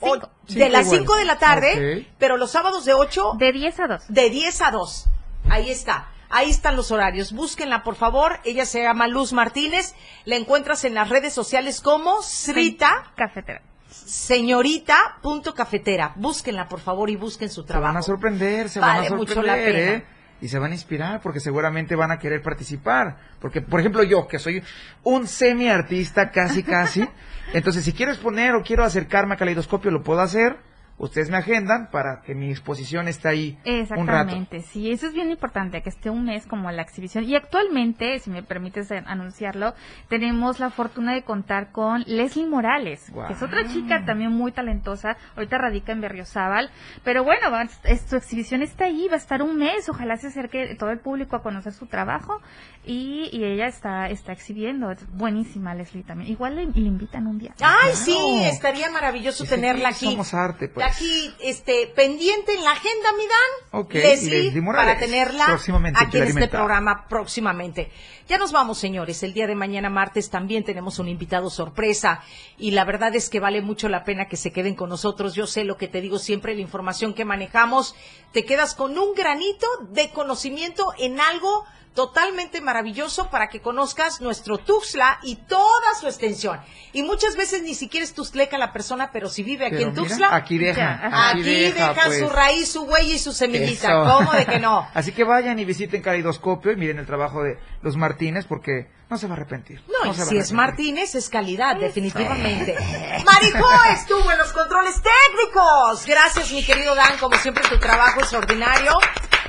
[SPEAKER 1] o-
[SPEAKER 6] Cinco.
[SPEAKER 1] de
[SPEAKER 4] Cinco
[SPEAKER 1] las
[SPEAKER 4] igual.
[SPEAKER 1] 5 de la tarde,
[SPEAKER 4] Ok.
[SPEAKER 1] pero los sábados de 8
[SPEAKER 6] De 10 a 2.
[SPEAKER 1] de 10 a 2. Ahí está. Ahí están los horarios. Búsquenla, por favor. Ella se llama Luz Martínez. La encuentras en las redes sociales como Srita,
[SPEAKER 6] Cafetera.
[SPEAKER 1] señorita.cafetera. Búsquenla, por favor, y busquen su
[SPEAKER 4] Se
[SPEAKER 1] trabajo.
[SPEAKER 4] van a sorprender, se
[SPEAKER 1] Vale
[SPEAKER 4] van a
[SPEAKER 1] mucho la
[SPEAKER 4] sorprender,
[SPEAKER 1] pena.
[SPEAKER 4] ¿eh? Y se van a inspirar porque seguramente van a querer participar. Porque, por ejemplo, yo, que soy un semi-artista casi, casi. entonces, si quiero exponer o quiero acercarme a Caleidoscopio, lo puedo hacer. Ustedes me agendan para que mi exposición esté ahí un rato.
[SPEAKER 6] Exactamente, sí, eso es bien importante, que esté un mes como la exhibición. Y actualmente, si me permites anunciarlo, tenemos la fortuna de contar con Leslie Morales, que es otra chica también muy talentosa, ahorita radica en Berriozábal, pero bueno, va- es- su exhibición está ahí, va a estar un mes, ojalá se acerque todo el público a conocer su trabajo y, y ella está, está exhibiendo, es buenísima Leslie también. Igual le, le invitan un día.
[SPEAKER 1] Ay, sí, estaría maravilloso tenerla aquí.
[SPEAKER 4] somos arte, pues.
[SPEAKER 1] Aquí, este, pendiente en la agenda, mi Dan.
[SPEAKER 4] Ok,
[SPEAKER 1] Leslie,
[SPEAKER 4] Leslie Morales,
[SPEAKER 1] para tenerla
[SPEAKER 4] próximamente
[SPEAKER 1] aquí en este programa próximamente. Ya nos vamos, señores. El día de mañana, martes, también tenemos un invitado sorpresa. Y la verdad es que vale mucho la pena que se queden con nosotros. Yo sé lo que te digo siempre, la información que manejamos. Te quedas con un granito de conocimiento en algo totalmente maravilloso para que conozcas nuestro Tuxtla y toda su extensión. Y muchas veces ni siquiera es tuxtleca la persona, pero si vive aquí
[SPEAKER 4] Pero
[SPEAKER 1] en
[SPEAKER 4] mira,
[SPEAKER 1] Tuxtla,
[SPEAKER 4] aquí deja,
[SPEAKER 1] aquí, deja,
[SPEAKER 4] pues.
[SPEAKER 1] su raíz, su huella y su semillita.
[SPEAKER 4] Eso.
[SPEAKER 1] ¿Cómo de que no?
[SPEAKER 4] Así que vayan y visiten Caleidoscopio y miren el trabajo de los Martínez porque no se va a arrepentir.
[SPEAKER 1] No, y si es. Martínez, es calidad, definitivamente. Marijó estuvo en los controles técnicos. Gracias, mi querido Dan, como siempre, tu trabajo extraordinario.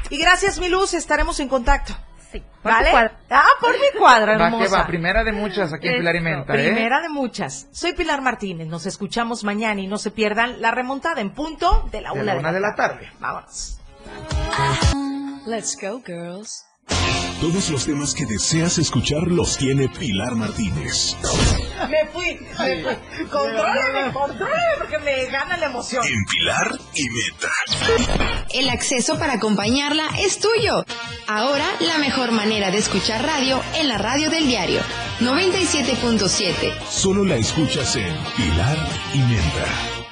[SPEAKER 1] Y gracias, mi luz, estaremos en contacto.
[SPEAKER 6] Sí, por
[SPEAKER 1] ¿Vale?
[SPEAKER 6] cuadro.
[SPEAKER 1] Ah, por mi cuadra,
[SPEAKER 4] Va que
[SPEAKER 1] hermosa.
[SPEAKER 4] va, primera de muchas aquí en Pilar y Menta, ¿eh?
[SPEAKER 1] Primera de muchas. Soy Pilar Martínez. Nos escuchamos mañana y no se pierdan la remontada en punto de la
[SPEAKER 4] De
[SPEAKER 1] una,
[SPEAKER 4] la una de la tarde.
[SPEAKER 1] Vámonos.
[SPEAKER 7] Let's go, girls.
[SPEAKER 3] Todos los temas que deseas escuchar los tiene Pilar Martínez.
[SPEAKER 1] Me fui, me fui. Contróleme, contróleme, porque me gana la emoción.
[SPEAKER 3] En Pilar y Meta.
[SPEAKER 2] El acceso para acompañarla es tuyo. Ahora la mejor manera de escuchar radio en la radio del diario 97.7.
[SPEAKER 3] Solo la escuchas en Pilar y Menta.